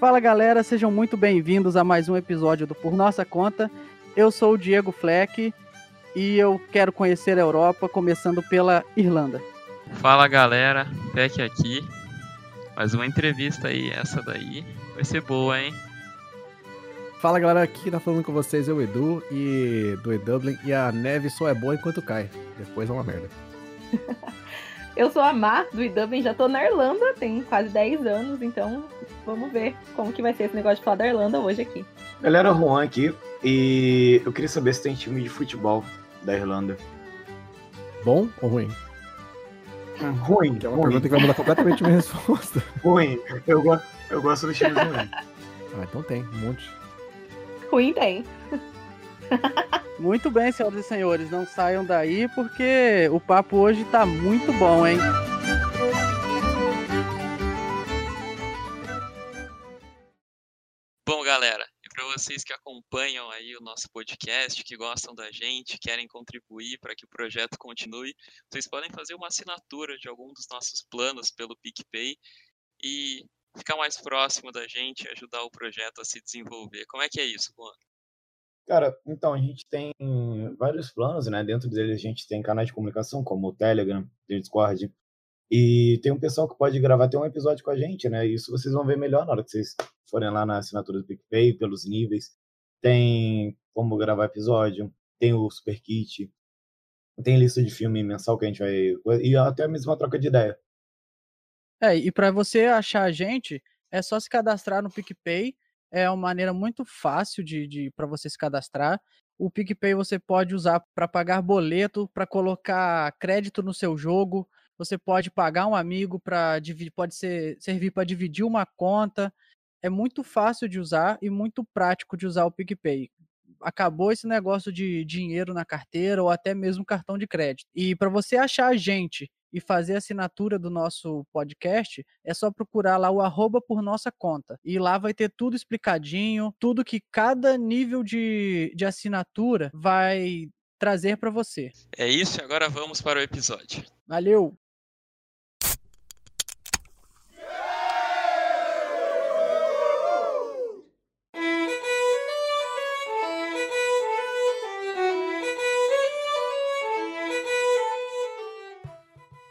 Fala galera, sejam muito bem-vindos a mais um episódio do Por Nossa Conta. Eu sou o Diego Fleck e eu quero conhecer a Europa, começando pela Irlanda. Fala galera, Fleck aqui. Mais uma entrevista aí, essa daí vai ser boa, hein? Fala galera, aqui tá falando com vocês é o Edu e do E-Dublin e a neve só é boa enquanto cai, depois é uma merda. Eu sou a Mar do E-Dublin, já tô na Irlanda, tem quase 10 anos, então vamos ver como que vai ser esse negócio de falar da Irlanda hoje aqui. Galera, Juan aqui e eu queria saber se tem time de futebol da Irlanda. Bom ou ruim? Hum, ruim. Que é uma ruim, pergunta que vai mudar completamente minha resposta. ruim. Eu, go eu gosto dos times ruins. Ah, então tem, um monte. Ruim tem. Muito bem, senhoras e senhores, não saiam daí porque o papo hoje tá muito bom, hein? Bom, galera, e para vocês que acompanham aí o nosso podcast, que gostam da gente, querem contribuir para que o projeto continue, vocês podem fazer uma assinatura de algum dos nossos planos pelo PicPay e ficar mais próximo da gente, ajudar o projeto a se desenvolver. Como é que é isso, Juan? Cara, então a gente tem vários planos, né? Dentro deles a gente tem canais de comunicação como o Telegram, o Discord, e tem um pessoal que pode gravar até um episódio com a gente, né? Isso vocês vão ver melhor na hora que vocês forem lá na assinatura do PicPay, pelos níveis. Tem como gravar episódio, tem o Super Kit, tem lista de filme mensal que a gente vai. E até mesmo uma troca de ideia. É, e para você achar a gente, é só se cadastrar no PicPay. É uma maneira muito fácil de, de para você se cadastrar. O PicPay você pode usar para pagar boleto, para colocar crédito no seu jogo. Você pode pagar um amigo para pode ser, servir para dividir uma conta. É muito fácil de usar e muito prático de usar o PicPay. Acabou esse negócio de dinheiro na carteira ou até mesmo cartão de crédito. E para você achar a gente e fazer assinatura do nosso podcast, é só procurar lá o arroba por nossa conta. E lá vai ter tudo explicadinho, tudo que cada nível de, de assinatura vai trazer para você. É isso, agora vamos para o episódio. Valeu!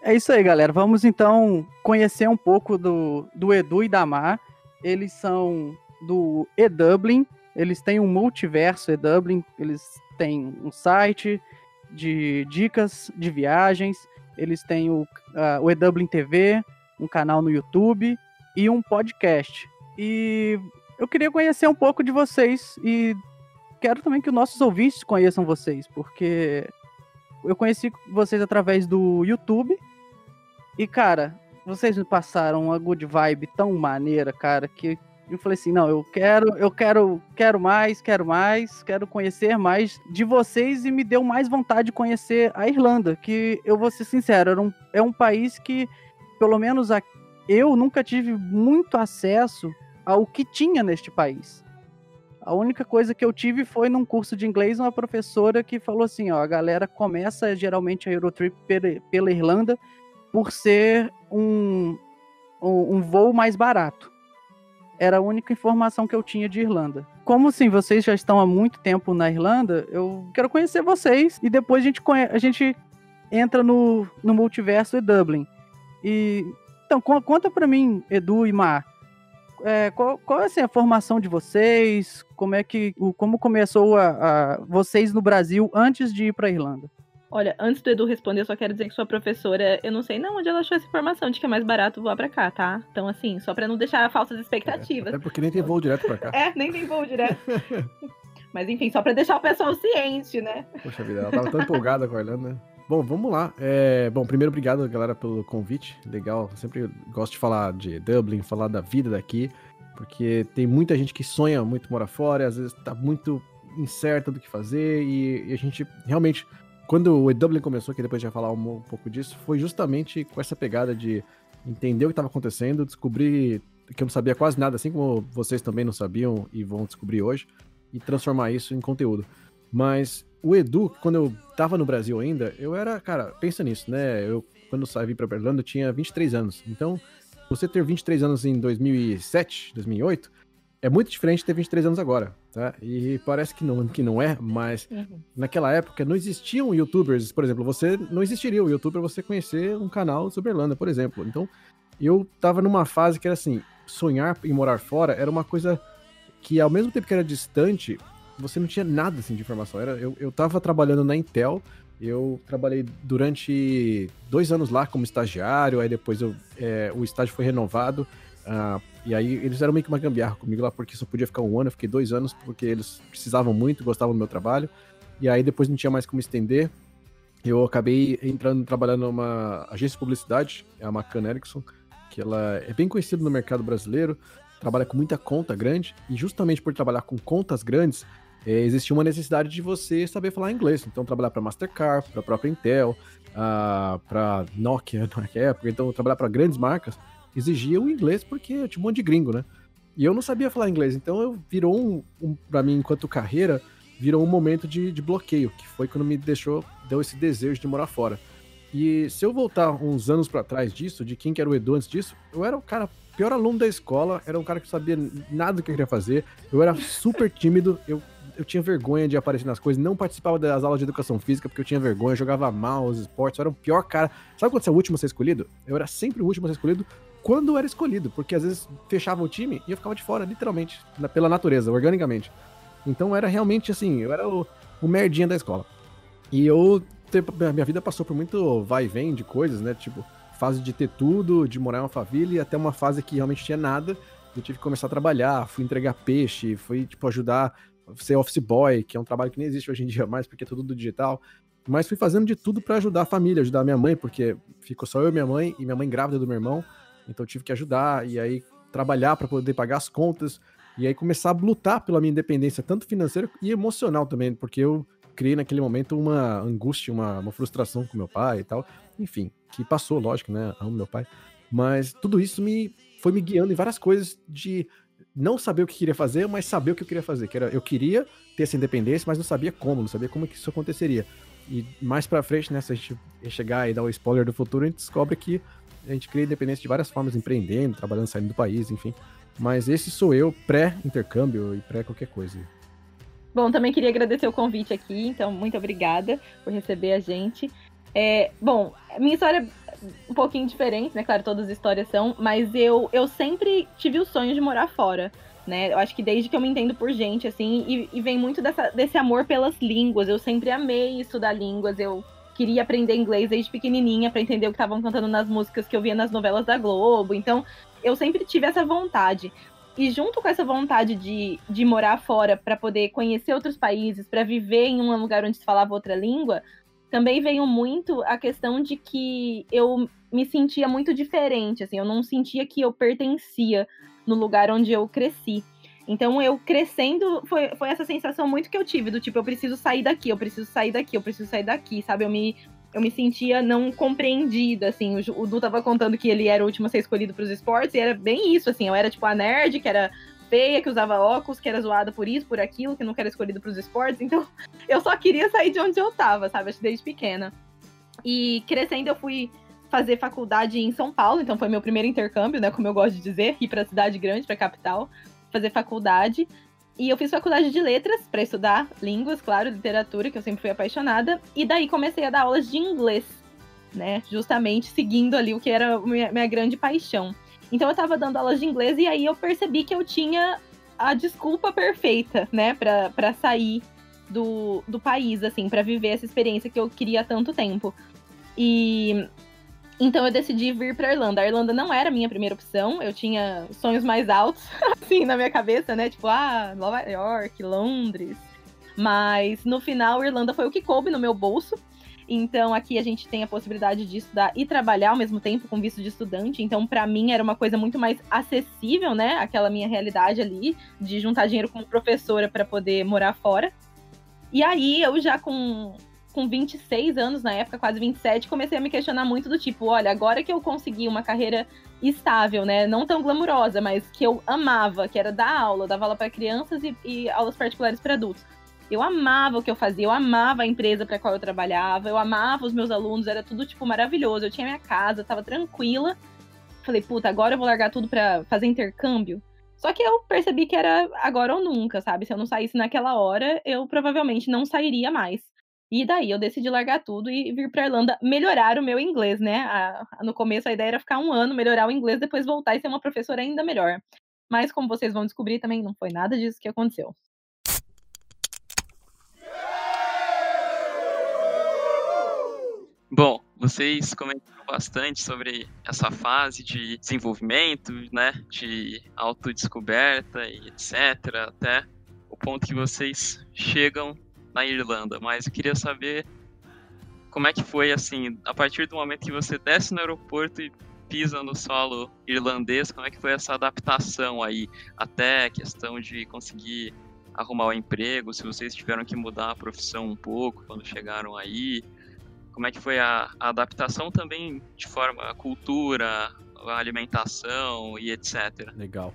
É isso aí, galera. Vamos então conhecer um pouco do, do Edu e da Mar. Eles são do E-Dublin. Eles têm um multiverso E-Dublin. Eles têm um site de dicas de viagens. Eles têm o, uh, o E-Dublin TV, um canal no YouTube e um podcast. E eu queria conhecer um pouco de vocês e quero também que os nossos ouvintes conheçam vocês, porque eu conheci vocês através do YouTube e, cara, vocês me passaram uma good vibe tão maneira, cara, que eu falei assim, não, eu quero, eu quero, quero mais, quero mais, quero conhecer mais de vocês e me deu mais vontade de conhecer a Irlanda, que eu vou ser sincero, um, é um país que, pelo menos a, eu nunca tive muito acesso ao que tinha neste país. A única coisa que eu tive foi num curso de inglês uma professora que falou assim, ó, a galera começa geralmente a Eurotrip pela Irlanda por ser um, um, um, voo mais barato. Era a única informação que eu tinha de Irlanda. Como assim, vocês já estão há muito tempo na Irlanda, eu quero conhecer vocês e depois a gente, a gente entra no, no multiverso e Dublin. E então conta para mim, Edu e Mar, é, qual, qual é assim, a formação de vocês? Como é que como começou a, a vocês no Brasil antes de ir para Irlanda? Olha, antes do Edu responder, eu só quero dizer que sua professora, eu não sei não onde ela achou essa informação de que é mais barato voar pra cá, tá? Então, assim, só pra não deixar falsas expectativas. É, porque nem tem voo direto pra cá. É, nem tem voo direto. Mas enfim, só pra deixar o pessoal ciente, né? Poxa vida, ela tava tão empolgada com a Irlanda, né? Bom, vamos lá. É, bom, primeiro, obrigado, galera, pelo convite. Legal. Sempre gosto de falar de Dublin, falar da vida daqui, porque tem muita gente que sonha muito morar fora, e às vezes tá muito incerta do que fazer, e, e a gente realmente quando o E-Dublin começou, que depois a gente vai falar um, pouco disso, foi justamente com essa pegada de entender o que estava acontecendo, descobrir que eu não sabia quase nada, assim como vocês também não sabiam e vão descobrir hoje, e transformar isso em conteúdo. Mas o Edu, quando eu tava no Brasil ainda, eu era, cara, pensa nisso, né? Eu, quando saí pra Irlanda, eu tinha 23 anos. Então, você ter 23 anos em 2007, 2008, é muito diferente de ter 23 anos agora, tá? E parece que não, que não é, mas Uhum. naquela época não existiam youtubers, por exemplo, você não existiria o youtuber você conhecer um canal sobre Irlanda, por exemplo. Então, eu tava numa fase que era assim, sonhar em morar fora era uma coisa que ao mesmo tempo que era distante, você não tinha nada assim de informação. Era, eu, eu tava trabalhando na Intel, eu trabalhei durante dois anos lá como estagiário, aí depois eu, é, o estágio foi renovado. Ah, e aí eles eram meio que uma gambiarra comigo lá, porque só podia ficar um ano, eu fiquei dois anos, porque eles precisavam muito, gostavam do meu trabalho. E aí depois não tinha mais como estender. Eu acabei entrando, trabalhando numa agência de publicidade, é a McCann Erickson, que ela é bem conhecida no mercado brasileiro, trabalha com muita conta grande, e justamente por trabalhar com contas grandes, eh, existia uma necessidade de você saber falar inglês. Então, trabalhar para Mastercard, para a própria Intel, para Nokia naquela época, então trabalhar para grandes marcas, exigia o inglês porque tinha um monte de gringo, né? E eu não sabia falar inglês, então eu virou um, um para mim, enquanto carreira, virou um momento de, de bloqueio, que foi quando me deixou, deu esse desejo de morar fora. E se eu voltar uns anos para trás disso, de quem que era o Edu antes disso, eu era o cara pior aluno da escola, era um cara que sabia nada do que eu queria fazer, eu era super tímido, eu, eu tinha vergonha de aparecer nas coisas, não participava das aulas de educação física porque eu tinha vergonha, eu jogava mal os esportes, eu era o pior cara. Sabe quando você é o último a ser escolhido? Eu era sempre o último a ser escolhido quando era escolhido, porque às vezes fechava o time e eu ficava de fora, literalmente, pela natureza, organicamente. Então era realmente assim, eu era o, o merdinha da escola. E eu, minha vida passou por muito vai e vem de coisas, né? Tipo, fase de ter tudo, de morar em uma família, até uma fase que realmente tinha nada. Eu tive que começar a trabalhar, fui entregar peixe, fui, tipo, ajudar, ser office boy, que é um trabalho que nem existe hoje em dia mais, porque é tudo do digital. Mas fui fazendo de tudo pra ajudar a família, ajudar a minha mãe, porque ficou só eu e minha mãe, e minha mãe grávida do meu irmão, então tive que ajudar, e aí trabalhar para poder pagar as contas, e aí começar a lutar pela minha independência, tanto financeira e emocional também, porque eu criei naquele momento uma angústia, uma, uma frustração com meu pai e tal. Enfim, que passou, lógico, né? Amo meu pai. Mas tudo isso me foi me guiando em várias coisas de não saber o que queria fazer, mas saber o que eu queria fazer. Que era, eu queria ter essa independência, mas não sabia como, não sabia como que isso aconteceria. E mais pra frente, né, se a gente chegar e dar o spoiler do futuro, a gente descobre que a gente cria independência de várias formas, empreendendo, trabalhando, saindo do país, enfim. Mas esse sou eu pré-intercâmbio e pré qualquer coisa. Bom, também queria agradecer o convite aqui, então muito obrigada por receber a gente. É, bom, minha história é um pouquinho diferente, né? Claro, todas as histórias são, mas eu, eu sempre tive o sonho de morar fora, né? Eu acho que desde que eu me entendo por gente, assim, e, e vem muito dessa, desse amor pelas línguas. Eu sempre amei estudar línguas, eu queria aprender inglês desde pequenininha para entender o que estavam cantando nas músicas que eu via nas novelas da Globo. Então, eu sempre tive essa vontade. E junto com essa vontade de, de morar fora para poder conhecer outros países, para viver em um lugar onde se falava outra língua, também veio muito a questão de que eu me sentia muito diferente, assim, eu não sentia que eu pertencia no lugar onde eu cresci. Então eu crescendo, foi, foi essa sensação muito que eu tive, do tipo, eu preciso sair daqui, eu preciso sair daqui, eu preciso sair daqui, sabe? Eu me, eu me sentia não compreendida, assim. O, o Du tava contando que ele era o último a ser escolhido pros esportes, e era bem isso, assim. Eu era tipo a nerd, que era feia, que usava óculos, que era zoada por isso, por aquilo, que nunca era escolhido pros esportes. Então, eu só queria sair de onde eu tava, sabe? Desde pequena. E crescendo, eu fui fazer faculdade em São Paulo, então foi meu primeiro intercâmbio, né? Como eu gosto de dizer, ir pra cidade grande, pra capital, fazer faculdade. E eu fiz faculdade de letras para estudar línguas, claro, literatura, que eu sempre fui apaixonada. E daí comecei a dar aulas de inglês, né? Justamente seguindo ali o que era minha, minha grande paixão. Então eu tava dando aulas de inglês e aí eu percebi que eu tinha a desculpa perfeita, né, pra sair do, do país, assim, para viver essa experiência que eu queria há tanto tempo. E então eu decidi vir pra Irlanda. A Irlanda não era a minha primeira opção, eu tinha sonhos mais altos, assim, na minha cabeça, né? Tipo, ah, Nova York, Londres. Mas no final, Irlanda foi o que coube no meu bolso. Então aqui a gente tem a possibilidade de estudar e trabalhar ao mesmo tempo com visto de estudante. Então para mim era uma coisa muito mais acessível, né? Aquela minha realidade ali de juntar dinheiro como professora para poder morar fora. E aí eu já com com 26 anos na época, quase 27, comecei a me questionar muito do tipo, olha, agora que eu consegui uma carreira estável, né, não tão glamurosa, mas que eu amava, que era dar aula, dava aula para crianças e, e aulas particulares para adultos. Eu amava o que eu fazia, eu amava a empresa para qual eu trabalhava, eu amava os meus alunos, era tudo tipo maravilhoso. Eu tinha minha casa, tava tranquila. falei, puta, agora eu vou largar tudo pra fazer intercâmbio. Só que eu percebi que era agora ou nunca, sabe? Se eu não saísse naquela hora, eu provavelmente não sairia mais. E daí eu decidi largar tudo e vir pra Irlanda melhorar o meu inglês, né? A, no começo a ideia era ficar um ano, melhorar o inglês, depois voltar e ser uma professora ainda melhor. Mas como vocês vão descobrir, também não foi nada disso que aconteceu. Bom, vocês comentaram bastante sobre essa fase de desenvolvimento, né, de autodescoberta e etc, até o ponto que vocês chegam na Irlanda, mas eu queria saber como é que foi assim, a partir do momento que você desce no aeroporto e pisa no solo irlandês, como é que foi essa adaptação aí, até a questão de conseguir arrumar o um emprego, se vocês tiveram que mudar a profissão um pouco quando chegaram aí, como é que foi a, a adaptação também de forma a cultura, a alimentação e etc. Legal.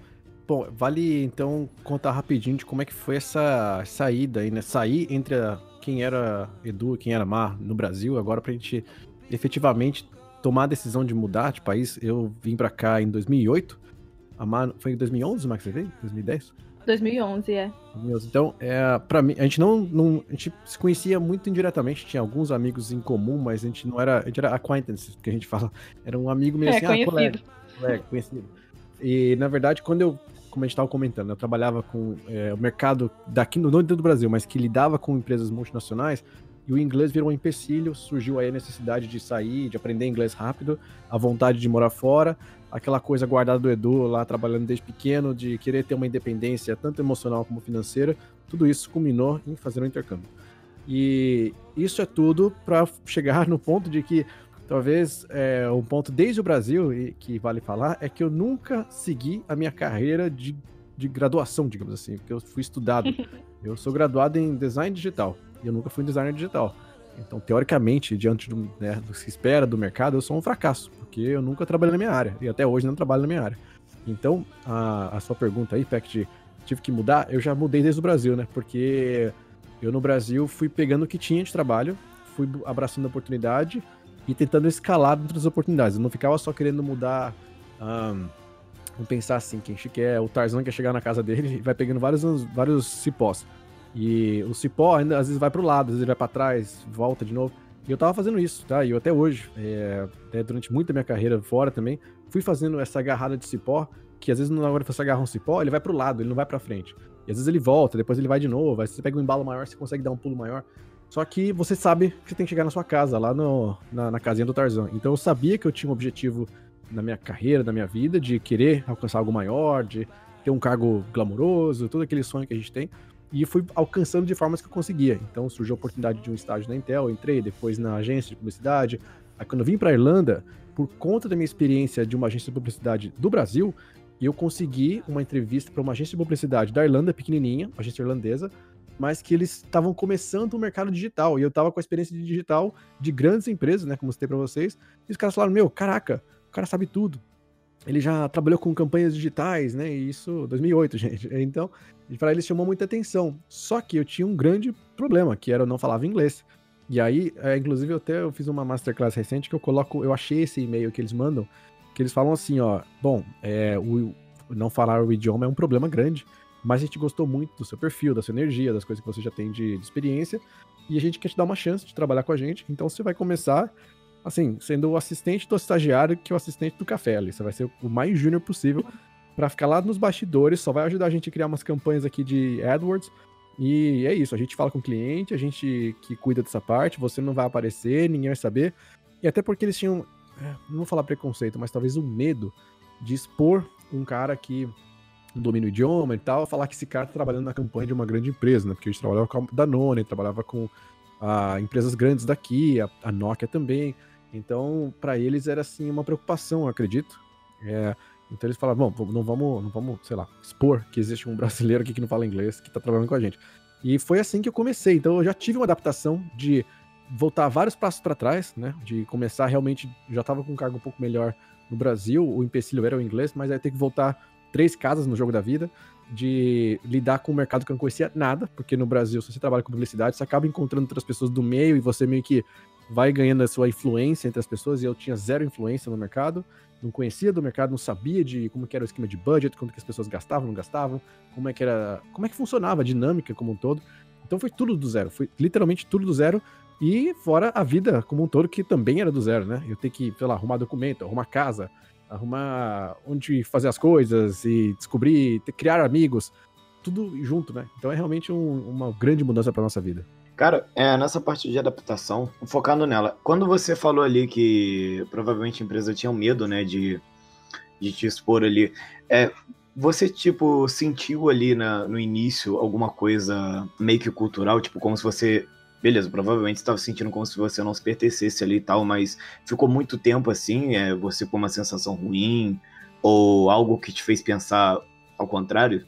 Bom, vale então contar rapidinho de como é que foi essa saída aí, né? Sair entre a, quem era Edu e quem era Mar no Brasil, agora pra gente efetivamente tomar a decisão de mudar de país. Eu vim pra cá em 2008. A Mar, foi em 2011, Max, você veio? 2010? 2011, é. Então, é, para mim, a gente não, não, a gente se conhecia muito indiretamente, tinha alguns amigos em comum, mas a gente não era, a gente era acquaintance, que a gente fala, era um amigo meio é, assim, conhecido. ah, colega, colega, conhecido. E, na verdade, quando eu, como a gente estava comentando, eu trabalhava com é, o mercado daqui, no dentro do Brasil, mas que lidava com empresas multinacionais, e o inglês virou um empecilho, surgiu aí a necessidade de sair, de aprender inglês rápido, a vontade de morar fora, aquela coisa guardada do Edu lá trabalhando desde pequeno, de querer ter uma independência tanto emocional como financeira, tudo isso culminou em fazer um intercâmbio. E isso é tudo para chegar no ponto de que talvez é, um ponto desde o Brasil e que vale falar é que eu nunca segui a minha carreira de, de graduação, digamos assim, porque eu fui estudado. eu sou graduado em design digital e eu nunca fui designer digital. Então, teoricamente, diante do, né, do que se espera do mercado, eu sou um fracasso, porque eu nunca trabalhei na minha área, e até hoje não trabalho na minha área. Então, a, a sua pergunta aí, Peck, de tive que mudar, eu já mudei desde o Brasil, né? Porque eu no Brasil fui pegando o que tinha de trabalho, fui abraçando a oportunidade e tentando escalar dentro das oportunidades. Eu não ficava só querendo mudar. Um, vamos pensar assim, quem quer, o Tarzan quer chegar na casa dele vai pegando vários, vários cipós. E o cipó ainda às vezes vai pro lado, às vezes vai para trás, volta de novo. E eu tava fazendo isso, tá? E eu até hoje, é, até durante muita minha carreira fora também, fui fazendo essa agarrada de cipó, que às vezes na hora que você agarra um cipó, ele vai pro lado, ele não vai pra frente. E às vezes ele volta, depois ele vai de novo, aí você pega um embalo maior, você consegue dar um pulo maior. Só que você sabe que você tem que chegar na sua casa, lá no, na, na casinha do Tarzan. Então eu sabia que eu tinha um objetivo na minha carreira, na minha vida, de querer alcançar algo maior, de ter um cargo glamouroso, todo aquele sonho que a gente tem e fui alcançando de formas que eu conseguia. Então surgiu a oportunidade de um estágio na Intel, entrei depois na agência de publicidade. Aí quando eu vim para a Irlanda, por conta da minha experiência de uma agência de publicidade do Brasil, eu consegui uma entrevista para uma agência de publicidade da Irlanda, pequenininha, agência irlandesa, mas que eles estavam começando o mercado digital. E eu estava com a experiência de digital de grandes empresas, né, como citei para vocês. E os caras falaram: "Meu, caraca, o cara sabe tudo ele já trabalhou com campanhas digitais, né? E isso 2008, gente. Então, para ele chamou muita atenção. Só que eu tinha um grande problema, que era eu não falava inglês. E aí, é, inclusive, eu até eu fiz uma masterclass recente que eu coloco, eu achei esse e-mail que eles mandam, que eles falam assim, ó, bom, é, o, não falar o idioma é um problema grande, mas a gente gostou muito do seu perfil, da sua energia, das coisas que você já tem de, de experiência, e a gente quer te dar uma chance de trabalhar com a gente. Então você vai começar assim, sendo o assistente do estagiário que é o assistente do café ali. Você vai ser o mais júnior possível para ficar lá nos bastidores, só vai ajudar a gente a criar umas campanhas aqui de AdWords. E é isso, a gente fala com o cliente, a gente que cuida dessa parte, você não vai aparecer, ninguém vai saber. E até porque eles tinham, é, não vou falar preconceito, mas talvez o medo de expor um cara que domina o idioma e tal, falar que esse cara tá trabalhando na campanha de uma grande empresa, né? Porque a gente trabalhava com a Danone, trabalhava com a, ah, empresas grandes daqui, a, a Nokia também. Então, para eles era assim uma preocupação, acredito. É, então eles falaram, bom, não vamos, não vamos, sei lá, expor que existe um brasileiro aqui que não fala inglês, que tá trabalhando com a gente. E foi assim que eu comecei. Então eu já tive uma adaptação de voltar vários passos para trás, né? De começar realmente, já tava com um cargo um pouco melhor no Brasil, o empecilho era o inglês, mas aí ter que voltar três casas no jogo da vida. de lidar com um mercado que eu não conhecia nada, porque no Brasil, se você trabalha com publicidade, você acaba encontrando outras pessoas do meio e você meio que vai ganhando a sua influência entre as pessoas, e eu tinha zero influência no mercado, não conhecia do mercado, não sabia de como era o esquema de budget, como que as pessoas gastavam, não gastavam, como é que era, como é que funcionava a dinâmica como um todo. Então foi tudo do zero, foi literalmente tudo do zero, e fora a vida como um todo, que também era do zero, né? Eu tenho que, sei lá, arrumar documento, arrumar casa, arrumar onde fazer as coisas e descobrir, criar amigos, tudo junto, né? Então é realmente um, uma grande mudança para nossa vida. Cara, é, nessa parte de adaptação, focando nela, quando você falou ali que provavelmente a empresa tinha medo, né, de, de te expor ali, é, você, tipo, sentiu ali na, no início alguma coisa meio que cultural, tipo, como se você. Beleza, provavelmente você estava sentindo como se você não se pertencesse ali e tal, mas ficou muito tempo assim, é, você com uma sensação ruim, ou algo que te fez pensar ao contrário?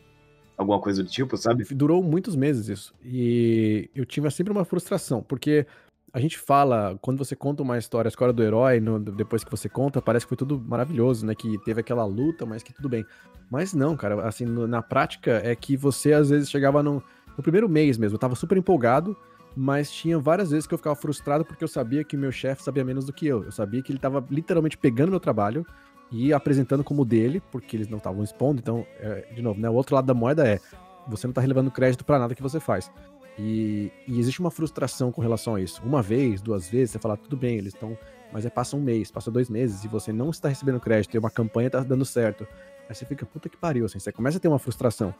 alguma coisa do tipo, sabe? Durou muitos meses isso. E eu tive sempre uma frustração, porque a gente fala, quando você conta uma história, a história do herói, no, depois que você conta, parece que foi tudo maravilhoso, né? Que teve aquela luta, mas que tudo bem. Mas não, cara, assim, no, na prática é que você às vezes chegava no, primeiro mês mesmo, eu tava super empolgado, mas tinha várias vezes que eu ficava frustrado porque eu sabia que meu chefe sabia menos do que eu. Eu sabia que ele tava literalmente pegando meu trabalho e apresentando como dele, porque eles não estavam expondo. Então, é, de novo, né, o outro lado da moeda é você não está relevando crédito para nada que você faz. E, e, existe uma frustração com relação a isso. Uma vez, duas vezes, você fala, tudo bem, eles estão. Mas é passa um mês, passa dois meses e você não está recebendo crédito e uma campanha está dando certo. Aí você fica, puta que pariu, assim, você começa a ter uma frustração.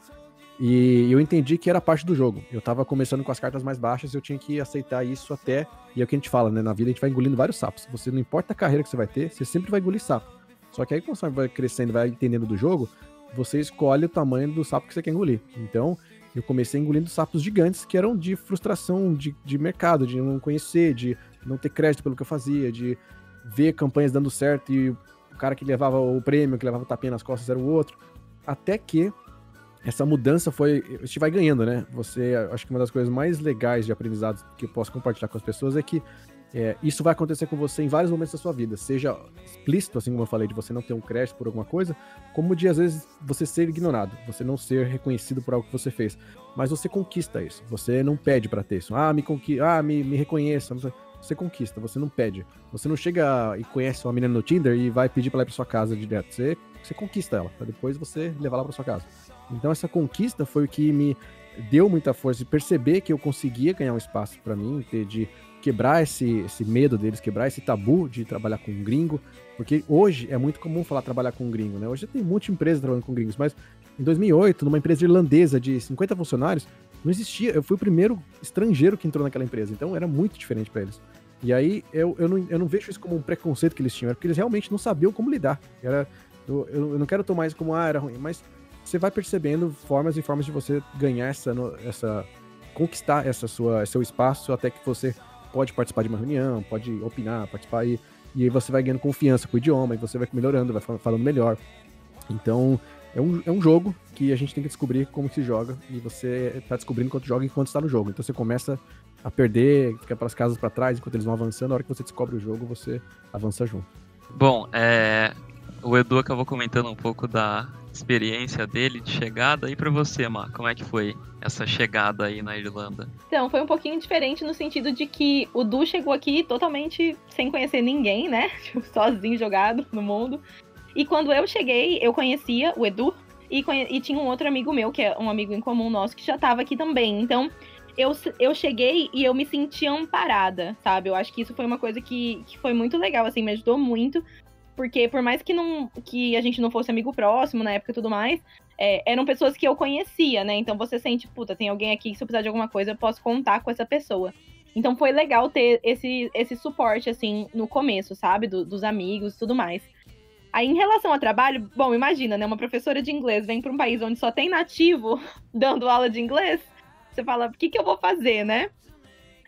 E eu entendi que era parte do jogo. Eu tava começando com as cartas mais baixas e eu tinha que aceitar isso até. E é o que a gente fala, né? Na vida a gente vai engolindo vários sapos. Você não importa a carreira que você vai ter, você sempre vai engolir sapo. Só que aí, conforme vai crescendo, vai entendendo do jogo, você escolhe o tamanho do sapo que você quer engolir. Então, eu comecei engolindo sapos gigantes que eram de frustração de, de mercado, de não conhecer, de não ter crédito pelo que eu fazia, de ver campanhas dando certo e o cara que levava o prêmio, que levava o tapinha nas costas era o outro. Até que essa mudança foi. A gente vai ganhando, né? Você. Acho que uma das coisas mais legais de aprendizado que eu posso compartilhar com as pessoas é que é, isso vai acontecer com você em vários momentos da sua vida, seja explícito, assim como eu falei, de você não ter um crédito por alguma coisa, como de às vezes você ser ignorado, você não ser reconhecido por algo que você fez. Mas você conquista isso, você não pede para ter isso. Ah, me, conqui ah, me, me reconheça. Você conquista, você não pede. Você não chega e conhece uma menina no Tinder e vai pedir pra ela ir pra sua casa direto. Você, você conquista ela, pra depois você levar ela pra sua casa. Então essa conquista foi o que me deu muita força de perceber que eu conseguia ganhar um espaço para mim, ter de quebrar esse, esse medo deles, quebrar esse tabu de trabalhar com um gringo, porque hoje é muito comum falar trabalhar com um gringo, né? Hoje tem monte de empresas trabalhando com gringos, mas em 2008, numa empresa irlandesa de 50 funcionários, não existia, eu fui o primeiro estrangeiro que entrou naquela empresa, então era muito diferente para eles. E aí eu, eu, não, eu não vejo isso como um preconceito que eles tinham, era porque eles realmente não sabiam como lidar. Era, eu, eu não quero tomar isso como, ah, era ruim, mas você vai percebendo formas e formas de você ganhar essa, essa conquistar essa sua, seu espaço até que você pode participar de uma reunião, pode opinar, participar e, e aí você vai ganhando confiança com o idioma e você vai melhorando, vai falando melhor. Então, é um, é um jogo que a gente tem que descobrir como se joga e você está descobrindo enquanto joga enquanto está no jogo. Então você começa a perder, fica pelas casas para trás enquanto eles vão avançando. A hora que você descobre o jogo, você avança junto. Bom, é, o Edu acabou comentando um pouco da experiência dele de chegada. E para você, Má, como é que foi essa chegada aí na Irlanda? Então, foi um pouquinho diferente no sentido de que o Du chegou aqui totalmente sem conhecer ninguém, né? Tipo, sozinho jogado no mundo. E quando eu cheguei, eu conhecia o Edu e, conhe... e tinha um outro amigo meu, que é um amigo em comum nosso, que já estava aqui também. Então, eu, eu cheguei e eu me senti amparada, sabe? Eu acho que isso foi uma coisa que, que foi muito legal, assim, me ajudou muito, porque por mais que, não, que a gente não fosse amigo próximo na época e tudo mais, é, eram pessoas que eu conhecia, né? Então você sente, puta, tem alguém aqui que se eu precisar de alguma coisa, eu posso contar com essa pessoa. Então foi legal ter esse, esse suporte, assim, no começo, sabe? Do, dos amigos e tudo mais. Aí, em relação ao trabalho, bom, imagina, né? Uma professora de inglês vem para um país onde só tem nativo dando aula de inglês. Você fala, o que, que eu vou fazer, né?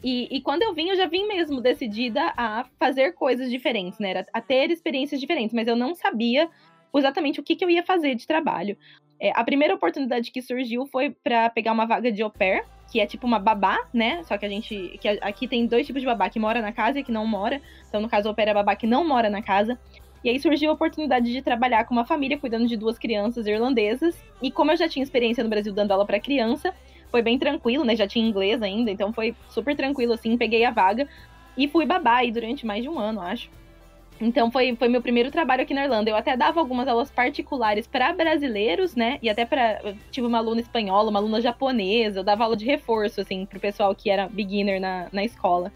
E, e, quando eu vim, eu já vim mesmo decidida a fazer coisas diferentes, né? A ter experiências diferentes, mas eu não sabia exatamente o que, que eu ia fazer de trabalho. É, a primeira oportunidade que surgiu foi para pegar uma vaga de au pair, que é tipo uma babá, né? Só que a gente. que Aqui tem dois tipos de babá, que mora na casa e que não mora. Então, no caso, au pair é babá que não mora na casa. E aí surgiu a oportunidade de trabalhar com uma família cuidando de duas crianças irlandesas. E como eu já tinha experiência no Brasil dando aula para criança, foi bem tranquilo, né? Já tinha inglês ainda, então foi super tranquilo assim, peguei a vaga e fui babá aí durante mais de um ano, acho. Então foi, foi meu primeiro trabalho aqui na Irlanda. Eu até dava algumas aulas particulares para brasileiros, né? E até para tive uma aluna espanhola, uma aluna japonesa. Eu dava aula de reforço assim pro pessoal que era beginner na, na escola.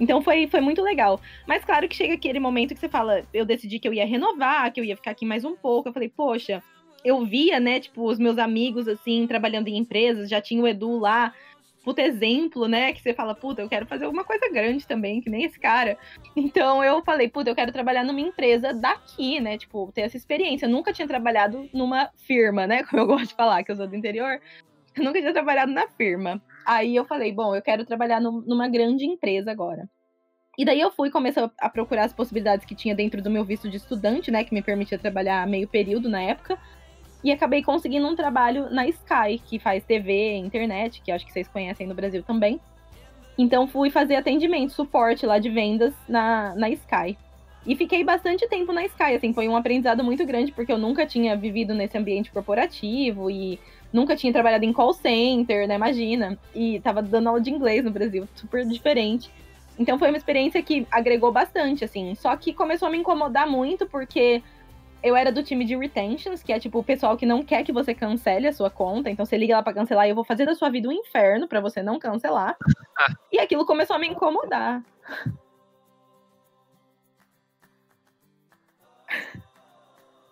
Então foi, foi muito legal. Mas claro que chega aquele momento que você fala, eu decidi que eu ia renovar, que eu ia ficar aqui mais um pouco. Eu falei, poxa, eu via, né, tipo, os meus amigos, assim, trabalhando em empresas, já tinha o Edu lá, puta exemplo, né, que você fala, puta, eu quero fazer alguma coisa grande também, que nem esse cara. Então eu falei, puta, eu quero trabalhar numa empresa daqui, né, tipo, ter essa experiência. Eu nunca tinha trabalhado numa firma, né, como eu gosto de falar, que eu sou do interior. Eu nunca tinha trabalhado na firma. Aí eu falei, bom, eu quero trabalhar no, numa grande empresa agora. E daí eu fui comecei a procurar as possibilidades que tinha dentro do meu visto de estudante, né, que me permitia trabalhar meio período na época. E acabei conseguindo um trabalho na Sky, que faz TV, internet, que acho que vocês conhecem no Brasil também. Então fui fazer atendimento, suporte lá de vendas na, na Sky. E fiquei bastante tempo na Sky, assim, foi um aprendizado muito grande, porque eu nunca tinha vivido nesse ambiente corporativo e nunca tinha trabalhado em call center, né? Imagina. E tava dando aula de inglês no Brasil, super diferente. Então foi uma experiência que agregou bastante, assim. Só que começou a me incomodar muito, porque eu era do time de retentions, que é tipo o pessoal que não quer que você cancele a sua conta. Então você liga lá para cancelar e eu vou fazer da sua vida um inferno para você não cancelar. e aquilo começou a me incomodar.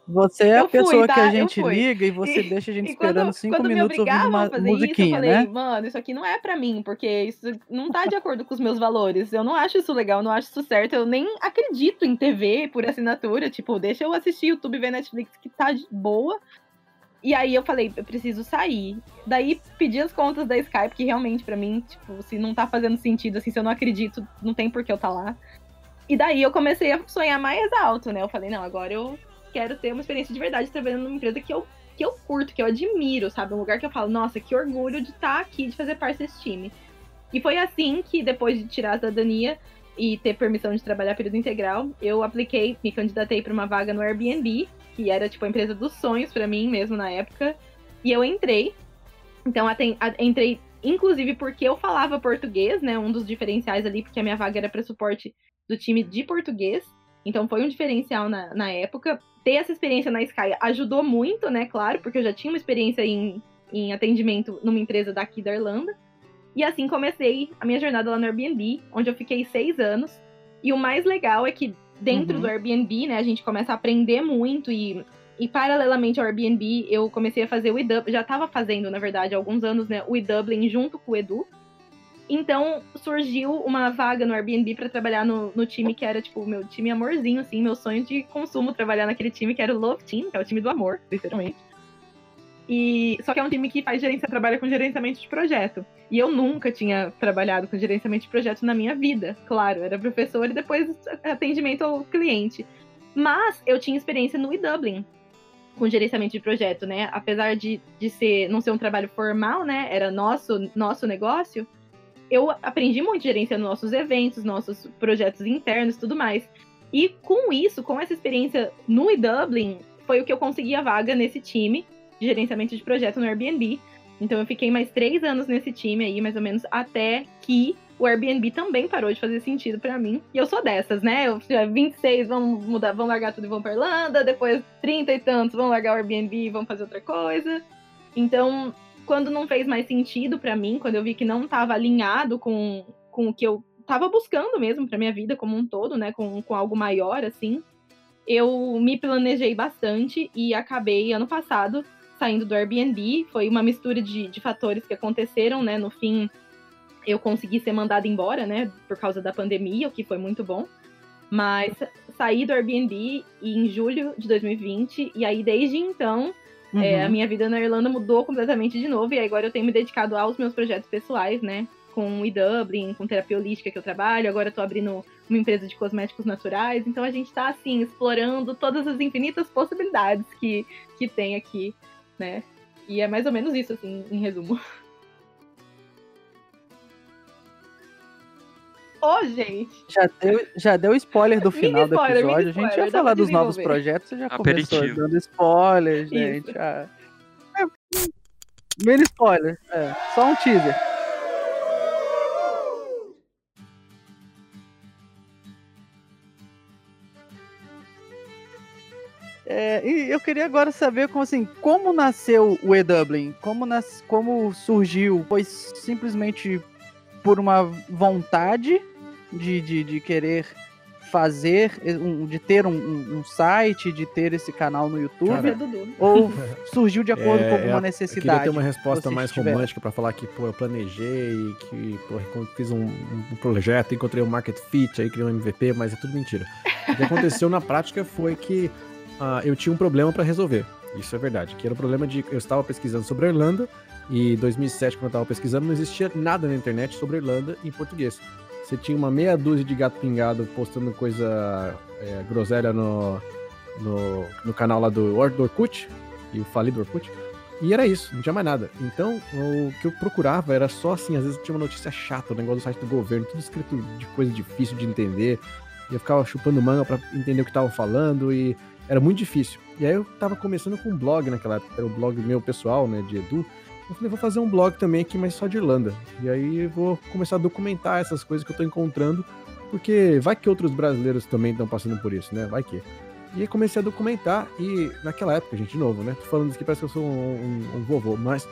Você é eu a pessoa fui, tá? que a gente liga e você e, deixa a gente esperando quando, cinco quando minutos ouvindo uma musiquinha, isso, eu falei, né? Mano, isso aqui não é para mim, porque isso não tá de acordo com os meus valores. Eu não acho isso legal, não acho isso certo. Eu nem acredito em TV por assinatura. Tipo, deixa eu assistir YouTube e ver Netflix que tá de boa. E aí eu falei, eu preciso sair. Daí pedi as contas da Skype, que realmente para mim, tipo, se não tá fazendo sentido, assim, se eu não acredito, não tem por que eu tá lá. E daí eu comecei a sonhar mais alto, né? Eu falei, não, agora eu quero ter uma experiência de verdade trabalhando numa empresa que eu, que eu curto, que eu admiro, sabe? Um lugar que eu falo, nossa, que orgulho de estar tá aqui, de fazer parte desse time. E foi assim que, depois de tirar a cidadania e ter permissão de trabalhar período integral, eu apliquei, me candidatei para uma vaga no Airbnb, que era tipo a empresa dos sonhos para mim mesmo na época. E eu entrei. Então, entrei inclusive porque eu falava português, né? Um dos diferenciais ali, porque a minha vaga era para suporte do time de português. Então foi um diferencial na, na época. Ter essa experiência na Sky ajudou muito, né? Claro, porque eu já tinha uma experiência em, em atendimento numa empresa daqui da Irlanda. E assim comecei a minha jornada lá no Airbnb, onde eu fiquei seis anos. E o mais legal é que dentro uhum. do Airbnb, né, a gente começa a aprender muito e, e paralelamente ao Airbnb, eu comecei a fazer o eDublin, já estava fazendo, na verdade, há alguns anos, né, o eDublin junto com o Edu. Então surgiu uma vaga no Airbnb para trabalhar no, no, time que era, tipo, meu time amorzinho, assim, meu sonho de consumo, trabalhar naquele time que era o Love Team, que é o time do amor, literalmente. E, só que é um time que faz gerência, trabalha com gerenciamento de projeto. E eu nunca tinha trabalhado com gerenciamento de projeto na minha vida. Claro, era professor e depois atendimento ao cliente. Mas eu tinha experiência no eDublin com gerenciamento de projeto, né? Apesar de, de ser, não ser um trabalho formal, né? Era nosso, nosso negócio eu aprendi muito gerenciando nossos eventos, nossos projetos internos tudo mais. E com isso, com essa experiência no Dublin, foi o que eu consegui a vaga nesse time de gerenciamento de projeto no Airbnb. Então eu fiquei mais três anos nesse time aí, mais ou menos, até que o Airbnb também parou de fazer sentido para mim. E eu sou dessas, né? Eu 26 vão mudar, vão largar tudo e vão pra Irlanda, depois 30 e tantos vão largar o Airbnb e vão fazer outra coisa. Então, quando não fez mais sentido para mim, quando eu vi que não estava alinhado com, com o que eu estava buscando mesmo para minha vida como um todo, né, com, com algo maior assim, eu me planejei bastante e acabei ano passado saindo do Airbnb. Foi uma mistura de, de fatores que aconteceram, né? No fim, eu consegui ser mandada embora, né? Por causa da pandemia, o que foi muito bom. Mas saí do Airbnb em julho de 2020 e aí desde então Uhum. É, a minha vida na Irlanda mudou completamente de novo, e agora eu tenho me dedicado aos meus projetos pessoais, né? Com o e-Dublin, com terapia holística que eu trabalho, agora eu tô abrindo uma empresa de cosméticos naturais, então a gente tá, assim, explorando todas as infinitas possibilidades que, que tem aqui, né? E é mais ou menos isso, assim, em resumo. Ô, gente. Já deu, já deu spoiler do final do spoiler, mini episódio. A gente spoiler, ia falar dos novos projetos, você já Aperitivo. começou dando spoiler, gente. Ah. É, mini spoiler, é, só um teaser. É, e eu queria agora saber como assim, como nasceu o E-Dublin? Como, nas, como surgiu? Foi simplesmente por uma vontade de, de, de querer fazer, um- de ter um, um- site, de ter esse canal no YouTube? Cara, ou surgiu de acordo É, com é, alguma Eu necessidade? queria ter uma resposta mais tiveram. romântica pra falar que, pô, eu planejei, que, pô, fiz um, um projeto, encontrei um market fit, aí criei um MVP, mas é tudo mentira. O que aconteceu na prática foi que ah, eu tinha um problema pra resolver. Isso é verdade, que era o problema de eu estava pesquisando sobre a Irlanda e em 2007 quando eu estava pesquisando não existia nada na internet sobre a Irlanda em português. Você tinha uma meia dúzia de gato pingado postando coisa é, groselha no, no, no canal lá do, Or- Orkut, e o falido Orkut. E era isso, não tinha mais nada. Então, o que eu procurava era só assim, às vezes tinha uma notícia chata, o negócio do site do governo, tudo escrito de coisa difícil de entender. E eu ficava chupando manga pra entender o que estavam falando e era muito difícil. E aí eu tava começando com um blog naquela época, era o blog meu pessoal, né, de Edu. Eu falei, vou fazer um blog também aqui, mas só de Irlanda. E aí vou começar a documentar essas coisas que eu tô encontrando, porque vai que outros brasileiros também estão passando por isso, né? Vai que. E aí comecei a documentar, e naquela época, gente, de novo, né? Tô falando isso aqui, parece que eu sou um, um- um vovô, mas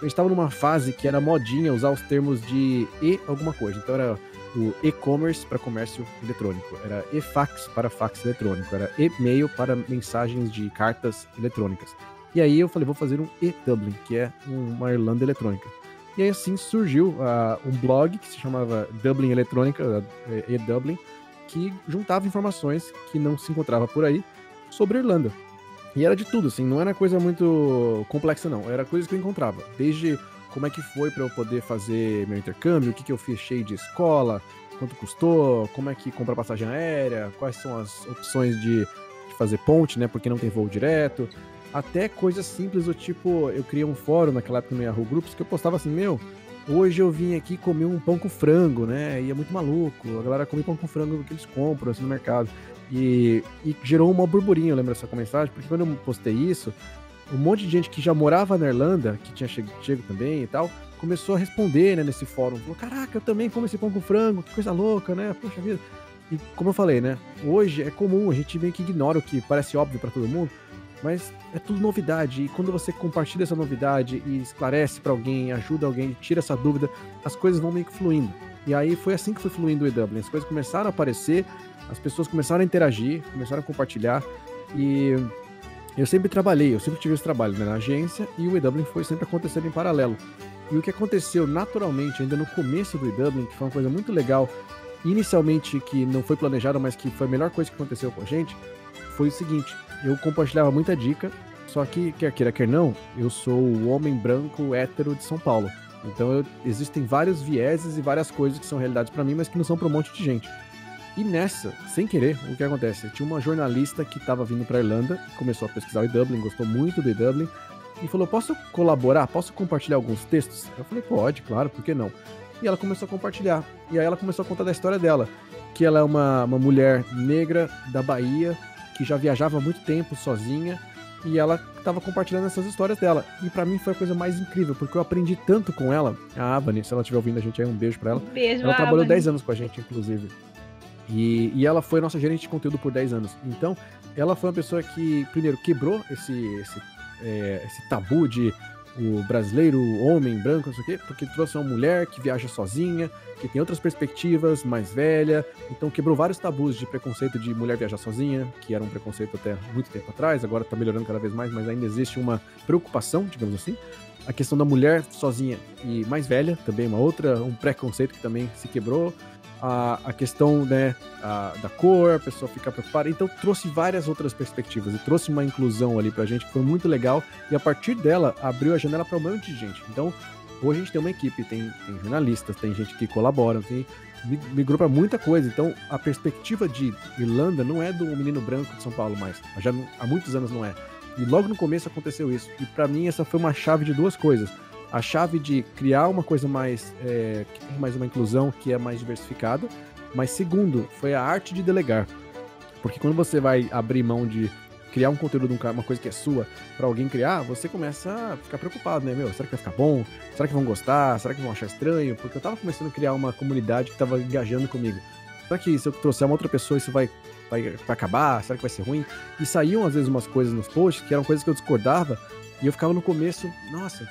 a gente tava numa fase que era modinha usar os termos de e alguma coisa. Então era o e-commerce para comércio eletrônico, era e-fax para fax eletrônico, era e-mail para mensagens de cartas eletrônicas. E aí eu falei, vou fazer um e-Dublin, que é uma Irlanda eletrônica. E aí assim surgiu ah, um blog que se chamava Dublin Eletrônica, eh, e-Dublin, que juntava informações que não se encontrava por aí sobre a Irlanda. E era de tudo, assim, não era coisa muito complexa, não. Era coisas que eu encontrava. Desde como é que foi para eu poder fazer meu intercâmbio, o que, que eu fechei de escola, quanto custou, como é que comprar passagem aérea, quais são as opções de, de fazer ponte, né? Porque não tem voo direto. Até coisas simples do tipo, eu criei um fórum naquela época no Yahoo Groups que eu postava assim, meu, hoje eu vim aqui comer um pão com frango, né? E é muito maluco. A galera come pão com frango que eles compram assim no mercado. E, e gerou uma burburinho, eu lembro dessa mensagem, porque quando eu postei isso, um monte de gente que já morava na Irlanda, que tinha chego, chego também e tal, começou a responder né, nesse fórum. Falou, caraca, eu também como esse pão com frango, que coisa louca, né? Poxa vida. E como eu falei, né? Hoje é comum, a gente meio que ignora o que parece óbvio para todo mundo, mas é tudo novidade. E quando você compartilha essa novidade e esclarece para alguém, ajuda alguém, tira essa dúvida, as coisas vão meio que fluindo. E aí foi assim que foi fluindo o E-Dublin. As coisas começaram a aparecer, as pessoas começaram a interagir, começaram a compartilhar. E eu sempre trabalhei, eu sempre tive esse trabalho né, na agência e o E-Dublin foi sempre acontecendo em paralelo. E o que aconteceu naturalmente, ainda no começo do E-Dublin, que foi uma coisa muito legal, inicialmente que não foi planejado, mas que foi a melhor coisa que aconteceu com a gente, foi o seguinte: eu compartilhava muita dica, só que, quer queira, quer não, eu sou o homem branco hétero de São Paulo. Então eu- existem vários vieses e várias coisas que são realidades pra mim, mas que não são pra um monte de gente. E nessa, sem querer, o que acontece? Tinha uma jornalista que estava vindo pra Irlanda, começou a pesquisar o E-Dublin, gostou muito do E-Dublin, e falou: Posso colaborar? Posso compartilhar alguns textos? Eu falei: Pode, claro, por que não? E ela começou a compartilhar. E aí ela começou a contar da história dela, que ela é uma, uma mulher negra da Bahia, que já viajava há muito tempo sozinha, e ela estava compartilhando essas histórias dela. E pra mim foi a coisa mais incrível, porque eu aprendi tanto com ela, a Avani, se ela estiver ouvindo a gente aí, um beijo pra ela. Beijo, Ela trabalhou Avani. 10 anos com a gente, inclusive. E, e ela foi nossa gerente de conteúdo por 10 anos. Então, ela foi uma pessoa que, primeiro, quebrou esse, esse, é, esse tabu de o brasileiro, homem branco, não sei o quê, porque trouxe uma mulher que viaja sozinha, que tem outras perspectivas, mais velha. Então, quebrou vários tabus de preconceito de mulher viajar sozinha, que era um preconceito até muito tempo atrás, agora tá melhorando cada vez mais, mas ainda existe uma preocupação, digamos assim a questão da mulher sozinha e mais velha, também uma outra, um preconceito que também se quebrou. A, a questão né, a- da cor, a pessoa ficar preocupada. Então trouxe várias outras perspectivas e trouxe uma inclusão ali pra gente que foi muito legal. E a partir dela abriu a janela para um monte de gente. Então hoje a gente tem uma equipe, tem, tem jornalistas, tem gente que colabora, tem, mi- migrou para muita coisa. Então a perspectiva de Irlanda não é do menino branco de São Paulo mais. Já há muitos anos não é. E logo no começo aconteceu isso. E pra mim essa foi uma chave de duas coisas. A chave de criar uma coisa mais, é, mais uma inclusão, que é mais diversificada. Mas segundo, foi a arte de delegar. Porque quando você vai abrir mão de criar um conteúdo, uma coisa que é sua, para alguém criar, você começa a ficar preocupado, né? Meu, será que vai ficar bom? Será que vão gostar? Será que vão achar estranho? Porque eu tava começando a criar uma comunidade que tava engajando comigo. Será que se eu trouxer uma outra pessoa, isso vai, vai, vai acabar? Será que vai ser ruim? E saíam, às vezes, umas coisas nos posts que eram coisas que eu discordava, e eu ficava no começo, nossa,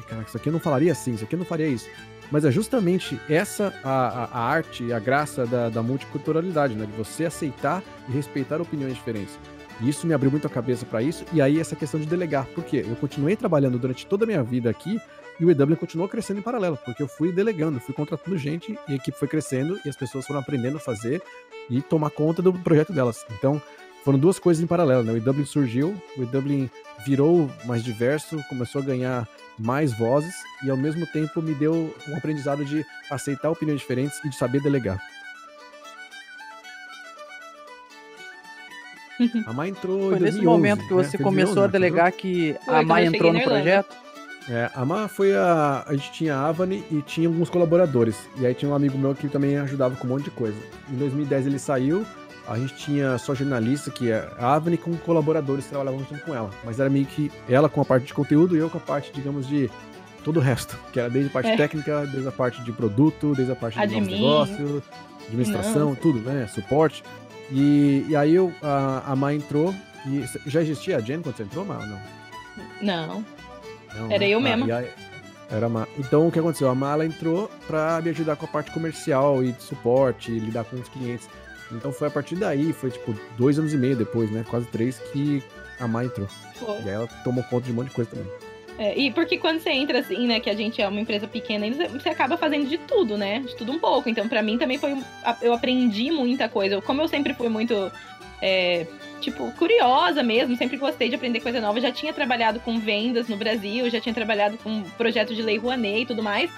ai, cara, isso aqui eu não falaria assim, isso aqui eu não faria isso. Mas é justamente essa a, a, a arte, a graça da, da multiculturalidade, né? De você aceitar e respeitar opiniões diferentes. E isso me abriu muito a cabeça para isso. E aí essa questão de delegar. Por quê? Eu continuei trabalhando durante toda a minha vida aqui e o EW continuou crescendo em paralelo, porque eu fui delegando, fui contratando gente e a equipe foi crescendo e as pessoas foram aprendendo a fazer e tomar conta do projeto delas. Então, foram duas coisas em paralelo, né? O EW surgiu, o EW virou mais diverso, começou a ganhar mais vozes e ao mesmo tempo me deu um aprendizado de aceitar opiniões diferentes e de saber delegar. A Mai entrou Foi 2011, nesse momento que você né? começou 2011, a né? delegar que Foi, a Mai entrou no projeto? É, a Mai foi a. A gente tinha a Avani e tinha alguns colaboradores. E aí tinha um amigo meu que também ajudava com um monte de coisa. Em 2010 ele saiu, a gente tinha só jornalista, que é a Avani com colaboradores que trabalhavam junto com ela. Mas era meio que ela com a parte de conteúdo e eu com a parte, digamos, de todo o resto. Que era desde a parte é. técnica, desde a parte de produto, desde a parte de negócio, administração, Não. tudo, né? Suporte. E, e aí eu, a, a Mai entrou. E já existia a Jen quando você entrou, Mai, ou não? Não. não era né? eu ah, mesma. Aí, era a Então o que aconteceu? A Mala entrou para me ajudar com a parte comercial e de suporte, e lidar com os clientes. Então foi a partir daí, foi tipo dois anos e meio depois, né? Quase três, que a Mai entrou. Foi. E aí ela tomou conta de um monte de coisa também. É, e porque quando você entra assim, né, que a gente é uma empresa pequena, você acaba fazendo de tudo, né? De tudo um pouco. Então, para mim também foi. Eu aprendi muita coisa. Como eu sempre fui muito. É, tipo, curiosa mesmo, sempre gostei de aprender coisa nova. Já tinha trabalhado com vendas no Brasil, já tinha trabalhado com projeto de lei Rouanet e tudo mais.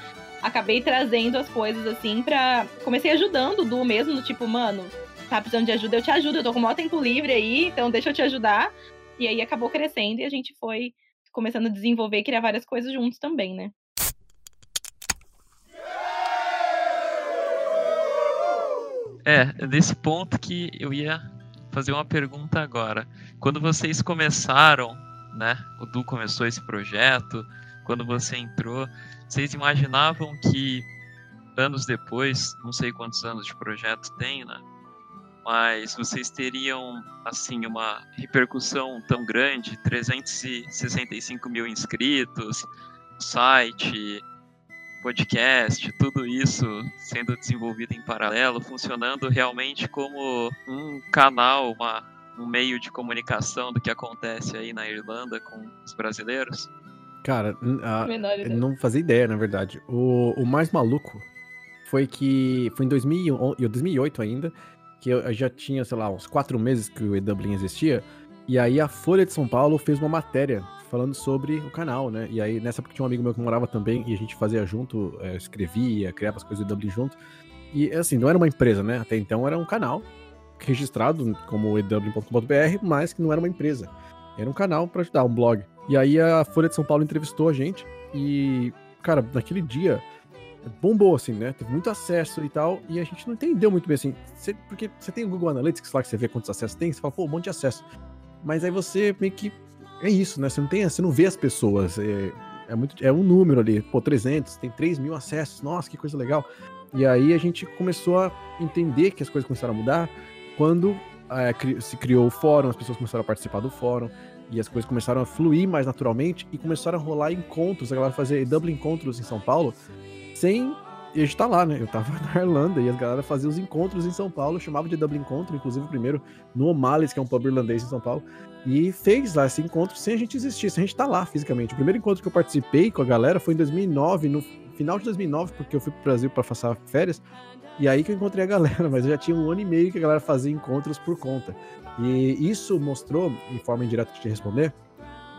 Acabei trazendo as coisas assim pra. Comecei ajudando o Du mesmo, do tipo, mano, tá precisando de ajuda, eu te ajudo, eu tô com o maior tempo livre aí, então deixa eu te ajudar. E aí acabou crescendo e a gente foi começando a desenvolver e criar várias coisas juntos também, né? É, nesse ponto que eu ia fazer uma pergunta agora. Quando vocês começaram, né? O Du começou esse projeto, quando você entrou, vocês imaginavam que anos depois, não sei quantos anos de projeto tem, né? mas vocês teriam assim uma repercussão tão grande, 365 mil inscritos, site, podcast, tudo isso sendo desenvolvido em paralelo, funcionando realmente como um canal, uma, um meio de comunicação do que acontece aí na Irlanda com os brasileiros? Cara, a, não fazia ideia, na verdade. O, o mais maluco foi que foi em 2008 ainda, que eu já tinha, sei lá, uns quatro meses que o E-Dublin existia, e aí a Folha de São Paulo fez uma matéria falando sobre o canal, né? E aí nessa época tinha um amigo meu que morava também, e a gente fazia junto, é, escrevia, criava as coisas do E-Dublin junto. E assim, não era uma empresa, né? Até então era um canal registrado como edublin.com.br, mas que não era uma empresa. Era um canal para ajudar, um blog. E aí a Folha de São Paulo entrevistou a gente e, cara, naquele dia bombou, assim, né? Teve muito acesso e tal, e a gente não entendeu muito bem, assim, porque você tem o Google Analytics lá que você vê quantos acessos tem, você fala, pô, um monte de acesso. Mas aí você meio que. É isso, né? Você não tem, você não vê as pessoas. É, é, muito, é um número ali, pô, 300, tem 3 mil acessos, nossa, que coisa legal. E aí a gente começou a entender que as coisas começaram a mudar quando é, se criou o fórum, as pessoas começaram a participar do fórum, e as coisas começaram a fluir mais naturalmente e começaram a rolar encontros, a galera fazer double encontros em São Paulo, sem e a gente tá lá, né? Eu tava na Irlanda e as galera faziam os encontros em São Paulo, chamava de Dublin Encontro, inclusive o primeiro no O'Malley's, que é um pub irlandês em São Paulo, e fez lá esse encontro sem a gente existir, sem a gente tá lá fisicamente. O primeiro encontro que eu participei com a galera foi em 2009, no final de 2009, porque eu fui pro Brasil para passar férias, e aí que eu encontrei a galera, mas eu já tinha um ano e meio que a galera fazia encontros por conta. E isso mostrou, em forma indireta de te responder,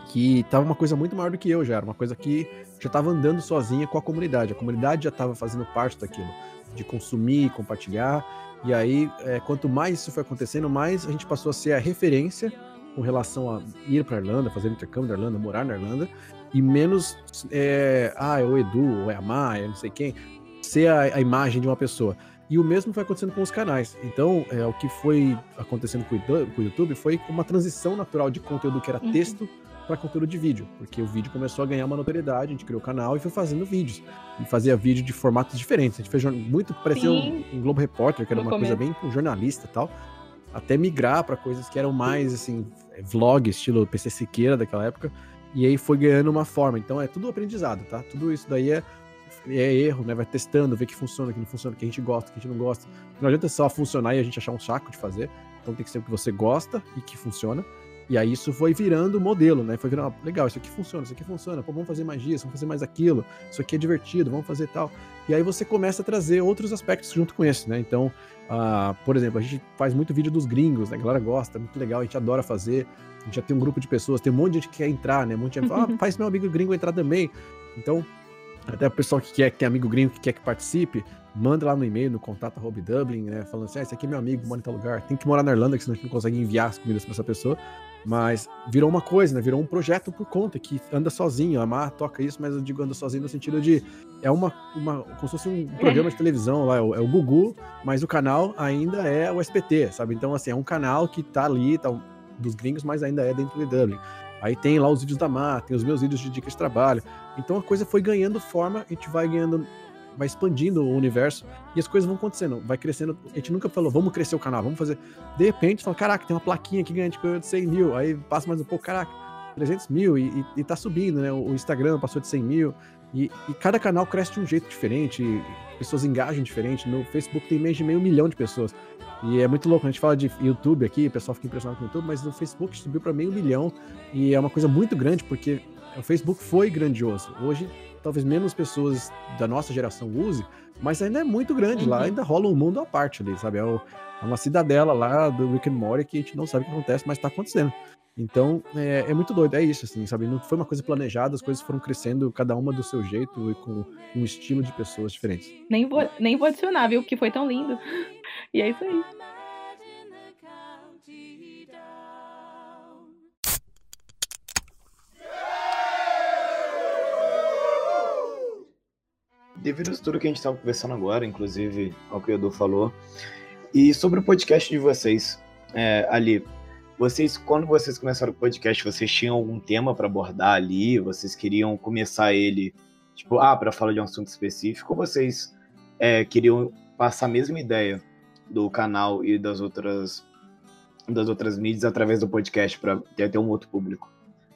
que tava uma coisa muito maior do que eu já, era uma coisa que já estava andando sozinha com a comunidade. A comunidade já estava fazendo parte daquilo, de consumir, compartilhar. E aí, é, quanto mais isso foi acontecendo, mais a gente passou a ser a referência com relação a ir para a Irlanda, fazer intercâmbio na Irlanda, morar na Irlanda. e menos é, ah, é o Edu, ou é a Maia, não sei quem, ser a, a, imagem de uma pessoa. E o mesmo foi acontecendo com os canais. Então, é, o que foi acontecendo com o YouTube foi uma transição natural de conteúdo que era uhum. Para conteúdo de vídeo, porque o vídeo começou a ganhar uma notoriedade, a gente criou o canal e foi fazendo vídeos. E fazia vídeo de formatos diferentes. A gente fez muito, parecia um, um, Globo Repórter, que era no uma começo. coisa bem jornalista e tal, até migrar para coisas que eram mais, assim, vlog, estilo PC Siqueira daquela época, e aí foi ganhando uma forma. Então é tudo aprendizado, tá? Tudo isso daí é, é erro, né? Vai testando, ver que funciona, que não funciona, que a gente gosta, que a gente não gosta. Não adianta só funcionar e a gente achar um saco de fazer. Então tem que ser o que você gosta e que funciona. E aí isso foi virando modelo, né? Foi virando, legal, isso aqui funciona, isso aqui funciona, pô, vamos fazer mais isso, vamos fazer mais aquilo, isso aqui é divertido, vamos fazer tal. E aí você começa a trazer outros aspectos junto com esse, né? Então, uh, por exemplo, a gente faz muito vídeo dos gringos, né? A galera gosta, muito legal, a gente adora fazer. A gente já tem um grupo de pessoas, tem um monte de gente que quer entrar, né? Um monte de gente fala, ah, faz meu amigo gringo entrar também. Então, até o pessoal que quer, que tem amigo gringo que quer que participe, manda lá no e-mail, no contato arroba Dublin, né? Falando assim, ah, esse aqui é meu amigo, mora em tal lugar. Tem que morar na Irlanda, que senão a gente não consegue enviar as comidas para essa pessoa. Mas virou uma coisa, né? Virou um projeto por conta, que anda sozinho. A Mar toca isso, mas eu digo anda sozinho no sentido de. É uma. uma como se fosse um programa de televisão lá, é o, é o Gugu, mas o canal ainda é o SPT, sabe? Então, assim, é um canal que tá ali, tá dos gringos, mas ainda é dentro de Dublin. Aí tem lá os vídeos da Mar, tem os meus vídeos de dicas de trabalho. Então a coisa foi ganhando forma, a gente vai ganhando vai expandindo o universo e as coisas vão acontecendo, vai crescendo. A gente nunca falou, vamos crescer o canal, vamos fazer. De repente, fala, caraca, tem uma plaquinha que ganha tipo, de 100 mil, aí passa mais um pouco, caraca, 300 mil e, e, e tá subindo, né? O Instagram passou de 100 mil e, e cada canal cresce de um jeito diferente, pessoas engajam diferente. No Facebook tem mais de meio milhão de pessoas. E é muito louco, a gente fala de YouTube aqui, o pessoal fica impressionado com o YouTube, mas no Facebook subiu para meio milhão e é uma coisa muito grande porque o Facebook foi grandioso. Hoje talvez menos pessoas da nossa geração use, mas ainda é muito grande uhum. lá, ainda rola um mundo à parte ali, sabe? É, o, é, uma cidadela lá do Rick and Morty que a gente não sabe o que acontece, mas tá acontecendo. Então, é, é, muito doido, é isso, assim, sabe? Não foi uma coisa planejada, as coisas foram crescendo, cada uma do seu jeito e com um estilo de pessoas diferentes. Nem vou, nem vou adicionar, viu? Que foi tão lindo. E é isso aí. Devido a tudo que a gente estava conversando agora, inclusive ao que o Edu falou, e sobre o podcast de vocês, é, ali, vocês, quando vocês começaram o podcast, vocês tinham algum tema para abordar ali? Vocês queriam começar ele, tipo, ah, para falar de um assunto específico? Ou vocês é, queriam passar a mesma ideia do canal e das outras das outras mídias através do podcast para ter até um outro público?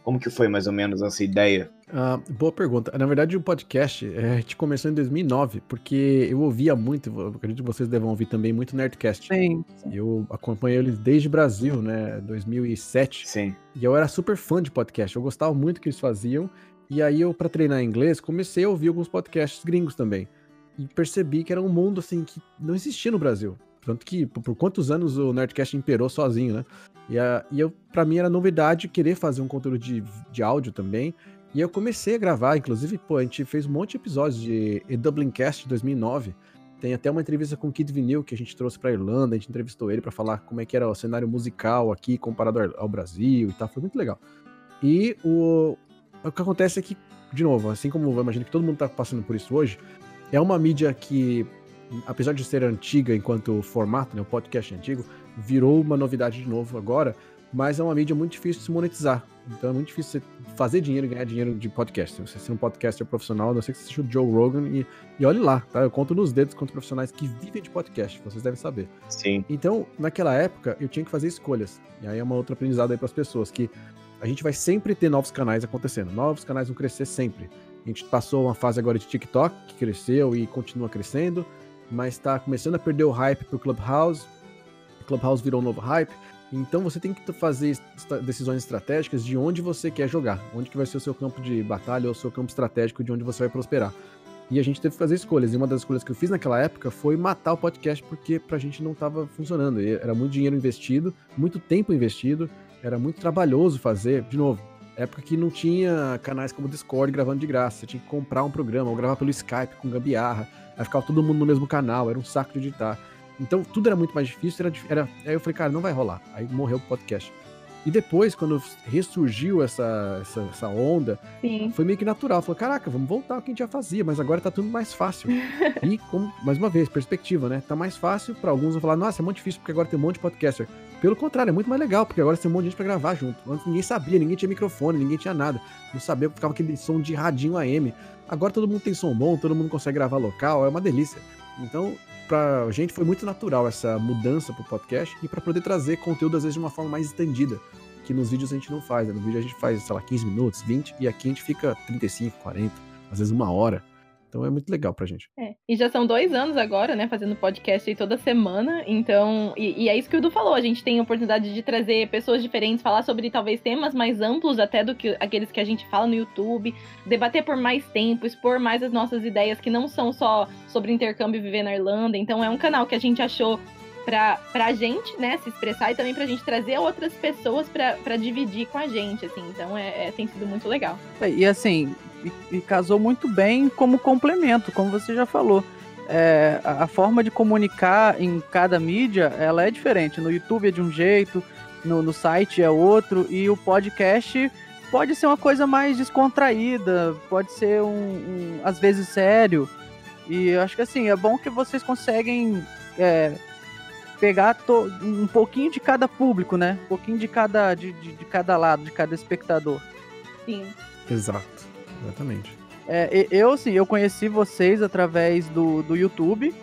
Como que foi mais ou menos essa ideia? Ah, boa pergunta. Na verdade, o podcast é, a gente começou em 2009, porque eu ouvia muito, acredito que vocês devam ouvir também muito Nerdcast. Sim. Eu acompanhei eles desde Brasil, né, 2007. Sim. E eu era super fã de podcast, eu gostava muito do que eles faziam. E aí eu, para treinar inglês, comecei a ouvir alguns podcasts gringos também. E percebi que era um mundo, assim, que não existia no Brasil. Tanto que, por, por quantos anos o Nerdcast imperou sozinho, né? E, a, e eu, pra mim era novidade querer fazer um conteúdo de, de áudio também. E eu comecei a gravar, inclusive, pô, a gente fez um monte de episódios de Dublincast 2009. Tem até uma entrevista com o Kid Vinil que a gente trouxe pra Irlanda, a gente entrevistou ele para falar como é que era o cenário musical aqui comparado ao Brasil e tal, foi muito legal. E o, o que acontece é que, de novo, assim como eu imagino que todo mundo tá passando por isso hoje, é uma mídia que, apesar de ser antiga enquanto formato, né, o podcast é antigo, virou uma novidade de novo agora, mas é uma mídia muito difícil de se monetizar. Então é muito difícil você fazer dinheiro e ganhar dinheiro de podcast. Você ser um podcaster profissional, não sei que você seja o Joe Rogan e, e olhe lá, tá? Eu conto nos dedos quantos profissionais que vivem de podcast, vocês devem saber. Sim. Então, naquela época, eu tinha que fazer escolhas. E aí é uma outra aprendizado aí para as pessoas, que a gente vai sempre ter novos canais acontecendo. Novos canais vão crescer sempre. A gente passou uma fase agora de TikTok, que cresceu e continua crescendo, mas está começando a perder o hype pro Clubhouse, Clubhouse virou um novo hype. Então você tem que fazer decisões estratégicas de onde você quer jogar, onde que vai ser o seu campo de batalha ou o seu campo estratégico de onde você vai prosperar. E a gente teve que fazer escolhas. E uma das escolhas que eu fiz naquela época foi matar o podcast porque pra gente não estava funcionando. E era muito dinheiro investido, muito tempo investido, era muito trabalhoso fazer. De novo, época que não tinha canais como Discord gravando de graça. Você tinha que comprar um programa ou gravar pelo Skype com gambiarra. Aí ficava todo mundo no mesmo canal, era um saco de editar. Então tudo era muito mais difícil. Era, era, aí eu falei, cara, não vai rolar. Aí morreu o podcast. E depois, quando ressurgiu essa, essa, essa onda, Sim. foi meio que natural. Falou, caraca, vamos voltar ao que a gente já fazia, mas agora tá tudo mais fácil. e, como, mais uma vez, perspectiva, né? Tá mais fácil para alguns vão falar, nossa, é muito difícil porque agora tem um monte de podcaster. Pelo contrário, é muito mais legal, porque agora tem um monte de gente pra gravar junto. Antes ninguém sabia, ninguém tinha microfone, ninguém tinha nada. Não sabia, ficava aquele som de radinho AM. Agora todo mundo tem som bom, todo mundo consegue gravar local, é uma delícia. Então, pra gente foi muito natural essa mudança pro podcast e para poder trazer conteúdo, às vezes, de uma forma mais estendida. Que nos vídeos a gente não faz, né? No vídeo a gente faz, sei lá, 15 minutos, 20, e aqui a gente fica 35, 40, às vezes uma hora. Então é muito legal pra gente. É. E já são dois anos agora, né, fazendo podcast aí toda semana. Então, e, e, é isso que o Du falou. A gente tem a oportunidade de trazer pessoas diferentes, falar sobre talvez temas mais amplos até do que aqueles que a gente fala no YouTube, debater por mais tempo, expor mais as nossas ideias que não são só sobre intercâmbio e viver na Irlanda. Então é um canal que a gente achou pra, pra gente, né, se expressar e também pra gente trazer outras pessoas pra dividir com a gente, assim. Então é, é tem sido muito legal. E assim, e, e casou muito bem como complemento, como você já falou. É, a, a, forma de comunicar em cada mídia ela é diferente. No YouTube é de um jeito, no, no site é outro, e o podcast pode ser uma coisa mais descontraída, pode ser um, um às vezes sério. E eu acho que assim, é bom que vocês conseguem é, pegar to, um pouquinho de cada público, né? Um pouquinho de cada, de, de, de cada lado, de cada espectador. Sim. Exato. Exatamente. É, eu, sim, eu conheci vocês através do, do YouTube,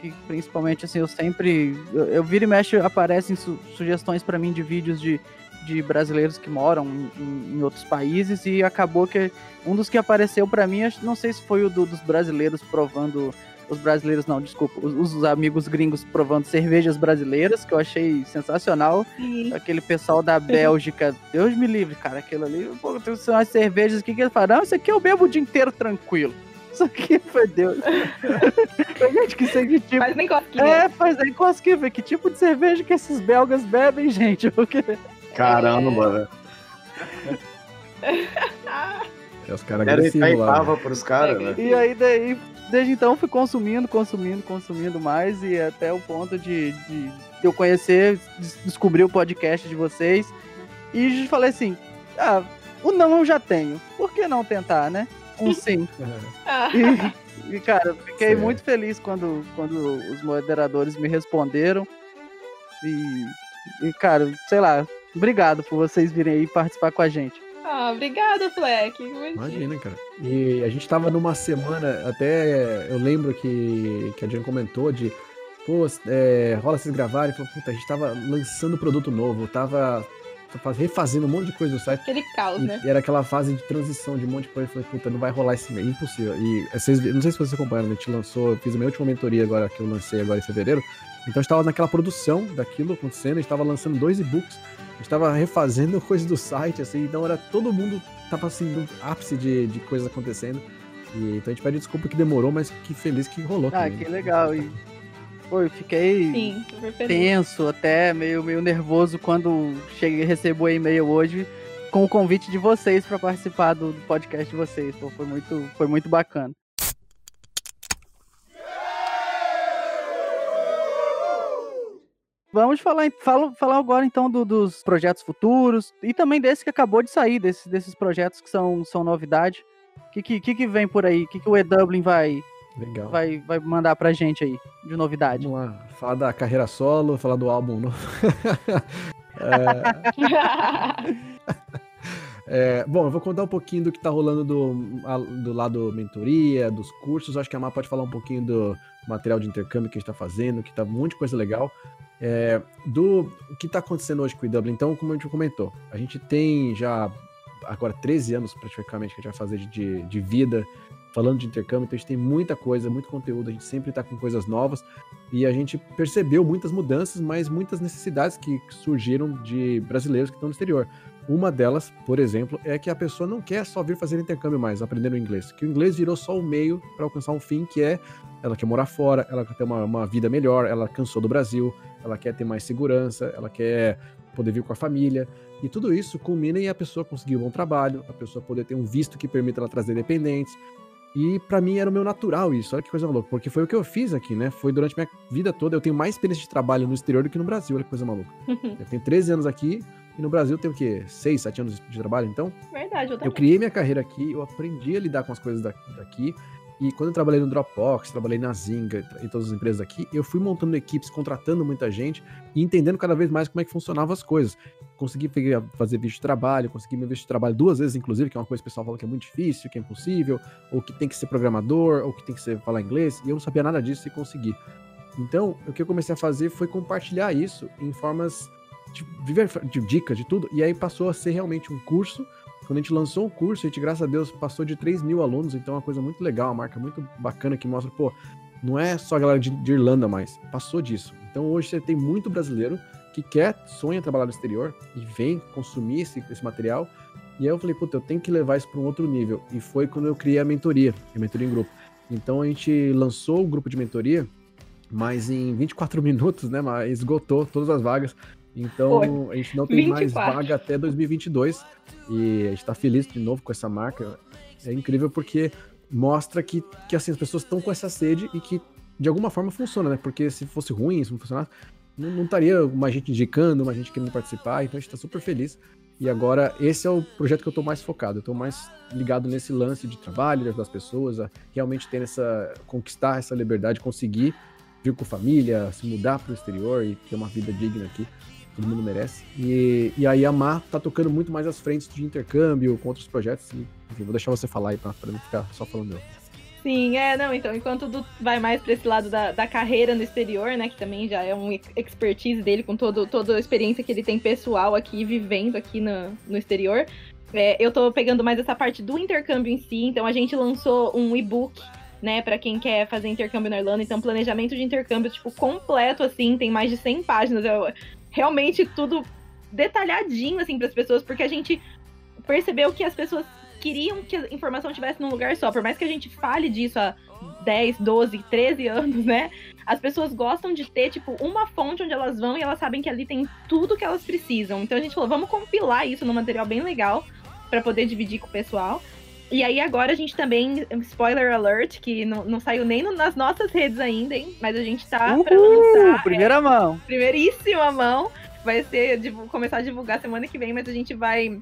que principalmente, assim, eu sempre... Eu, eu viro e mexe, aparecem su sugestões para mim de vídeos de, de brasileiros que moram em, em, outros países e acabou que um dos que apareceu para mim, não sei se foi o do, dos brasileiros provando os brasileiros não, desculpa, os, os, amigos gringos provando cervejas brasileiras, que eu achei sensacional. Sim. Aquele pessoal da Bélgica, Deus me livre, cara, aquilo ali, pô, tem umas cervejas aqui que ele fala, não, isso aqui eu bebo o dia inteiro tranquilo. Isso aqui foi Deus. gente, que sei tipo. Faz nem cosquinha. É, faz nem cosquinha. Que tipo de cerveja que esses belgas bebem, gente? Porque... Caramba, velho. é, os caras Era Itaipava pros caras, velho. E aí daí desde então fui consumindo, consumindo, consumindo mais e até o ponto de, de eu conhecer, descobrir o podcast de vocês e falei assim, ah, o não eu já tenho, por que não tentar, né? Um sim. e, e, cara, fiquei certo. muito feliz quando, quando os moderadores me responderam e, e, cara, sei lá, obrigado por vocês virem aí participar com a gente. Ah, obrigada, Fleck. Imagina, cara. E a gente tava numa semana, até eu lembro que, que a Jan comentou de, pô, é, rola vocês gravarem. Falou, puta, a gente tava lançando produto novo, tava refazendo um monte de coisa no site. Aquele caos, né? E era aquela fase de transição de um monte de coisa. Eu falei, puta, não vai rolar esse mês, impossível. E vocês, não sei se vocês acompanharam, a gente lançou, eu fiz a minha última mentoria agora, que eu lancei agora em fevereiro. Então a gente tava naquela produção daquilo acontecendo, a gente tava lançando dois e-books estava refazendo coisas do site, assim, então era todo mundo tava assim no ápice de, de coisas acontecendo. E, então a gente pede desculpa que demorou, mas que feliz que rolou. Ah, também. que legal. E, pô, eu fiquei Sim, tenso, até meio, meio nervoso quando cheguei recebo o e-mail hoje com o convite de vocês para participar do, do, podcast de vocês. Pô, foi muito, foi muito bacana. Vamos falar, fala, falar agora então do, dos projetos futuros e também desse que acabou de sair, desse, desses projetos que são, são novidade. O que, que, que vem por aí? O que, que o E-Dublin vai, Legal. Vai, vai mandar pra gente aí de novidade? Vamos lá, falar da carreira solo, falar do álbum novo. é... é, bom, eu vou contar um pouquinho do que tá rolando do, do lado mentoria, dos cursos. Acho que a Má pode falar um pouquinho do material de intercâmbio que a gente tá fazendo, que tá um monte de coisa legal. É, do o que está acontecendo hoje com o Dublin, então, como a gente comentou, a gente tem já agora 13 anos praticamente que a gente vai fazer de, de vida falando de intercâmbio, então a gente tem muita coisa, muito conteúdo, a gente sempre está com coisas novas e a gente percebeu muitas mudanças, mas muitas necessidades que surgiram de brasileiros que estão no exterior. Uma delas, por exemplo, é que a pessoa não quer só vir fazer intercâmbio mais, aprendendo o inglês, que o inglês virou só o meio para alcançar um fim que é ela quer morar fora, ela quer ter uma, uma vida melhor, ela cansou do Brasil, ela quer ter mais segurança, ela quer poder vir com a família. E tudo isso culmina em a pessoa conseguir um bom trabalho, a pessoa poder ter um visto que permita ela trazer dependentes. E para mim era o meu natural isso, olha que coisa maluca, porque foi o que eu fiz aqui, né? Foi durante minha vida toda, eu tenho mais experiência de trabalho no exterior do que no Brasil, olha que coisa maluca. eu tenho 13 anos aqui, E no Brasil tem o quê? Seis, sete anos de trabalho, então? Verdade, eu Eu criei minha carreira aqui, eu aprendi a lidar com as coisas da- daqui. E quando eu trabalhei no Dropbox, trabalhei na Zinga e todas as empresas aqui, eu fui montando equipes, contratando muita gente e entendendo cada vez mais como é que funcionavam as coisas. Consegui fazer vídeo de trabalho, consegui meu vídeo de trabalho duas vezes, inclusive, que é uma coisa que o pessoal fala que é muito difícil, que é impossível, ou que tem que ser programador, ou que tem que ser falar inglês, e eu não sabia nada disso e consegui. Então, o que eu comecei a fazer foi compartilhar isso em formas de, viver- de dicas, de tudo, e aí passou a ser realmente um curso quando a gente lançou o curso, a gente, graças a Deus, passou de 3 mil alunos, então é uma coisa muito legal, uma marca muito bacana que mostra, pô, não é só a galera de, de Irlanda mais, passou disso. Então hoje você tem muito brasileiro que quer, sonha trabalhar no exterior e vem consumir esse, esse material. E aí eu falei, puta, eu tenho que levar isso para um outro nível. E foi quando eu criei a mentoria, a mentoria em grupo. Então a gente lançou o grupo de mentoria, mas em 24 minutos, né, esgotou todas as vagas. Então a gente não tem mais 24. vaga até 2022 e a gente tá feliz de novo com essa marca. É incrível porque mostra que, que assim, as pessoas estão com essa sede e que de alguma forma funciona, né? Porque se fosse ruim, se não funcionasse, não, não estaria uma gente indicando, uma gente querendo participar, então a gente tá super feliz. E agora, esse é o projeto que eu tô mais focado. Eu tô mais ligado nesse lance de trabalho, de ajudar as pessoas a realmente ter essa. conquistar essa liberdade, conseguir vir com família, se mudar pro exterior e ter uma vida digna aqui. Todo mundo merece. E, e aí a Mar tá tocando muito mais as frentes de intercâmbio com outros projetos. E, enfim, vou deixar você falar aí pra, pra não ficar só falando eu. Sim, é, não, então, enquanto vai mais pra esse lado da, da carreira no exterior, né, que também já é um ex- expertise dele, com todo, toda a experiência que ele tem pessoal aqui, vivendo aqui no, no exterior, é, eu tô pegando mais essa parte do intercâmbio em si, então a gente lançou um e-book, né, pra quem quer fazer intercâmbio na Irlanda, então planejamento de intercâmbio, tipo, completo, assim, tem mais de 100 páginas, é realmente tudo detalhadinho, assim, pras pessoas, porque a gente percebeu que as pessoas queriam que a informação estivesse num lugar só. Por mais que a gente fale disso há 10, 12, 13 anos, né? As pessoas gostam de ter, tipo, uma fonte onde elas vão e elas sabem que ali tem tudo que elas precisam. Então a gente falou, vamos compilar isso num material bem legal para poder dividir com o pessoal. E aí agora a gente também, spoiler alert, que não, não saiu nem no- nas nossas redes ainda, hein? Mas a gente tá pra Uhul, lançar. primeira mão. primeiríssima mão. Vai ser começar a divulgar semana que vem, mas a gente vai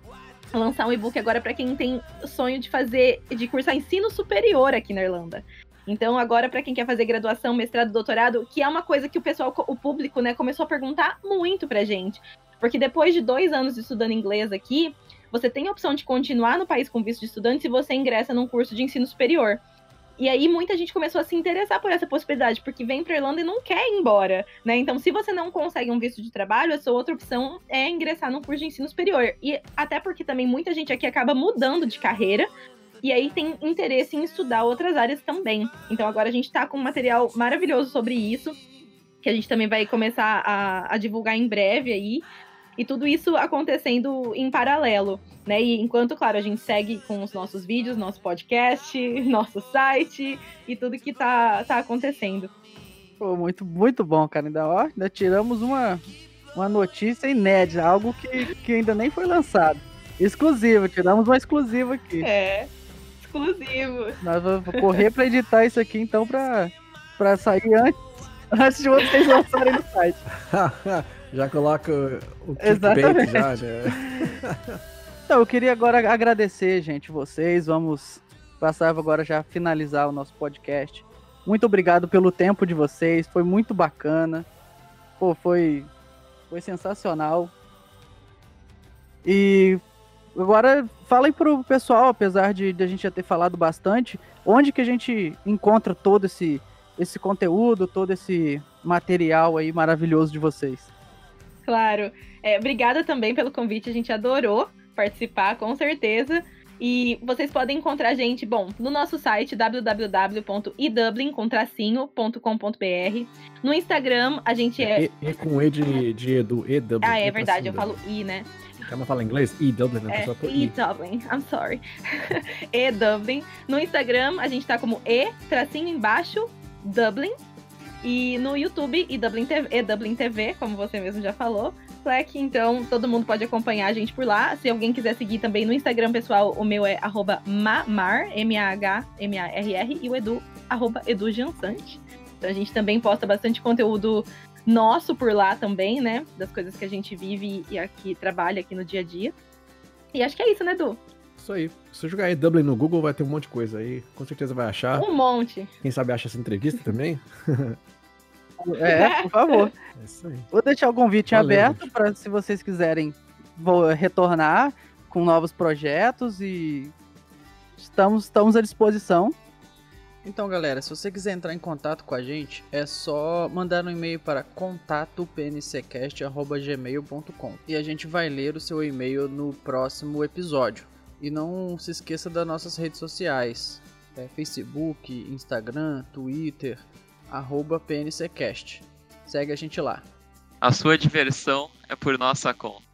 lançar um e-book agora para quem tem sonho de fazer, de cursar ensino superior aqui na Irlanda. Então, agora, para quem quer fazer graduação, mestrado, doutorado, que é uma coisa que o pessoal, o público, né, começou a perguntar muito pra gente. Porque depois de dois anos estudando inglês aqui, você tem a opção de continuar no país com visto de estudante se você ingressa num curso de ensino superior. E aí muita gente começou a se interessar por essa possibilidade, porque vem pra Irlanda e não quer ir embora, né? Então, se você não consegue um visto de trabalho, a sua outra opção é ingressar num curso de ensino superior. E até porque também muita gente aqui acaba mudando de carreira, e aí tem interesse em estudar outras áreas também. Então agora a gente tá com um material maravilhoso sobre isso, que a gente também vai começar a, a divulgar em breve aí. E tudo isso acontecendo em paralelo, né? E enquanto, claro, a gente segue com os nossos vídeos, nosso podcast, nosso site e tudo que tá, tá acontecendo. Pô, muito, muito bom, cara. Ainda, ó, ainda tiramos uma, uma notícia inédita, algo que, que ainda nem foi lançado. Exclusivo, tiramos uma exclusiva aqui. É, exclusivo. Nós vamos correr pra editar isso aqui, então, pra, pra sair antes, antes de vocês lançarem no site. já coloca o clickbait já, né? Então, eu queria agora agradecer, gente, vocês. Vamos passar agora já a finalizar o nosso podcast. Muito obrigado pelo tempo de vocês, foi muito bacana. Pô, foi, foi sensacional. E agora falem pro pessoal, apesar de, de a gente já ter falado bastante, onde que a gente encontra todo esse, esse conteúdo, todo esse material aí maravilhoso de vocês. Claro. É, obrigada também pelo convite, a gente adorou participar, com certeza. E vocês podem encontrar a gente, bom, no nosso site www.idublincontracinho.com.br. No Instagram, a gente é. E, e com E de, de Edu, EW. Ah, é E verdade, eu falo I, né? Calma, fala inglês? EW, né? A É, e. Dublin, I'm sorry. e Dublin. No Instagram, a gente tá como E, tracinho embaixo, Dublin. E no YouTube, e Dublin TV, e Dublin TV, como você mesmo já falou. Slack, então todo mundo pode acompanhar a gente por lá. Se alguém quiser seguir também no Instagram, pessoal, o meu é mamar, M-A-H-M-A-R-R, e o Edu, arroba edujansante. Então a gente também posta bastante conteúdo nosso por lá também, né? Das coisas que a gente vive e aqui trabalha aqui no dia a dia. E acho que é isso, né, Du? Isso aí. Se você jogar aí Dublin no Google, vai ter um monte de coisa aí. Com certeza vai achar. Um monte. Quem sabe acha essa entrevista também? É, por favor. É isso aí. Vou deixar o convite Valeu, aberto para se vocês quiserem vo- retornar com novos projetos e estamos, estamos à disposição. Então, galera, se você quiser entrar em contato com a gente, é só mandar um e-mail para contatopncast@gmail.com e a gente vai ler o seu e-mail no próximo episódio. E não se esqueça das nossas redes sociais: é, Facebook, Instagram, Twitter, arroba PNCcast. Segue a gente lá. A sua diversão é por nossa conta.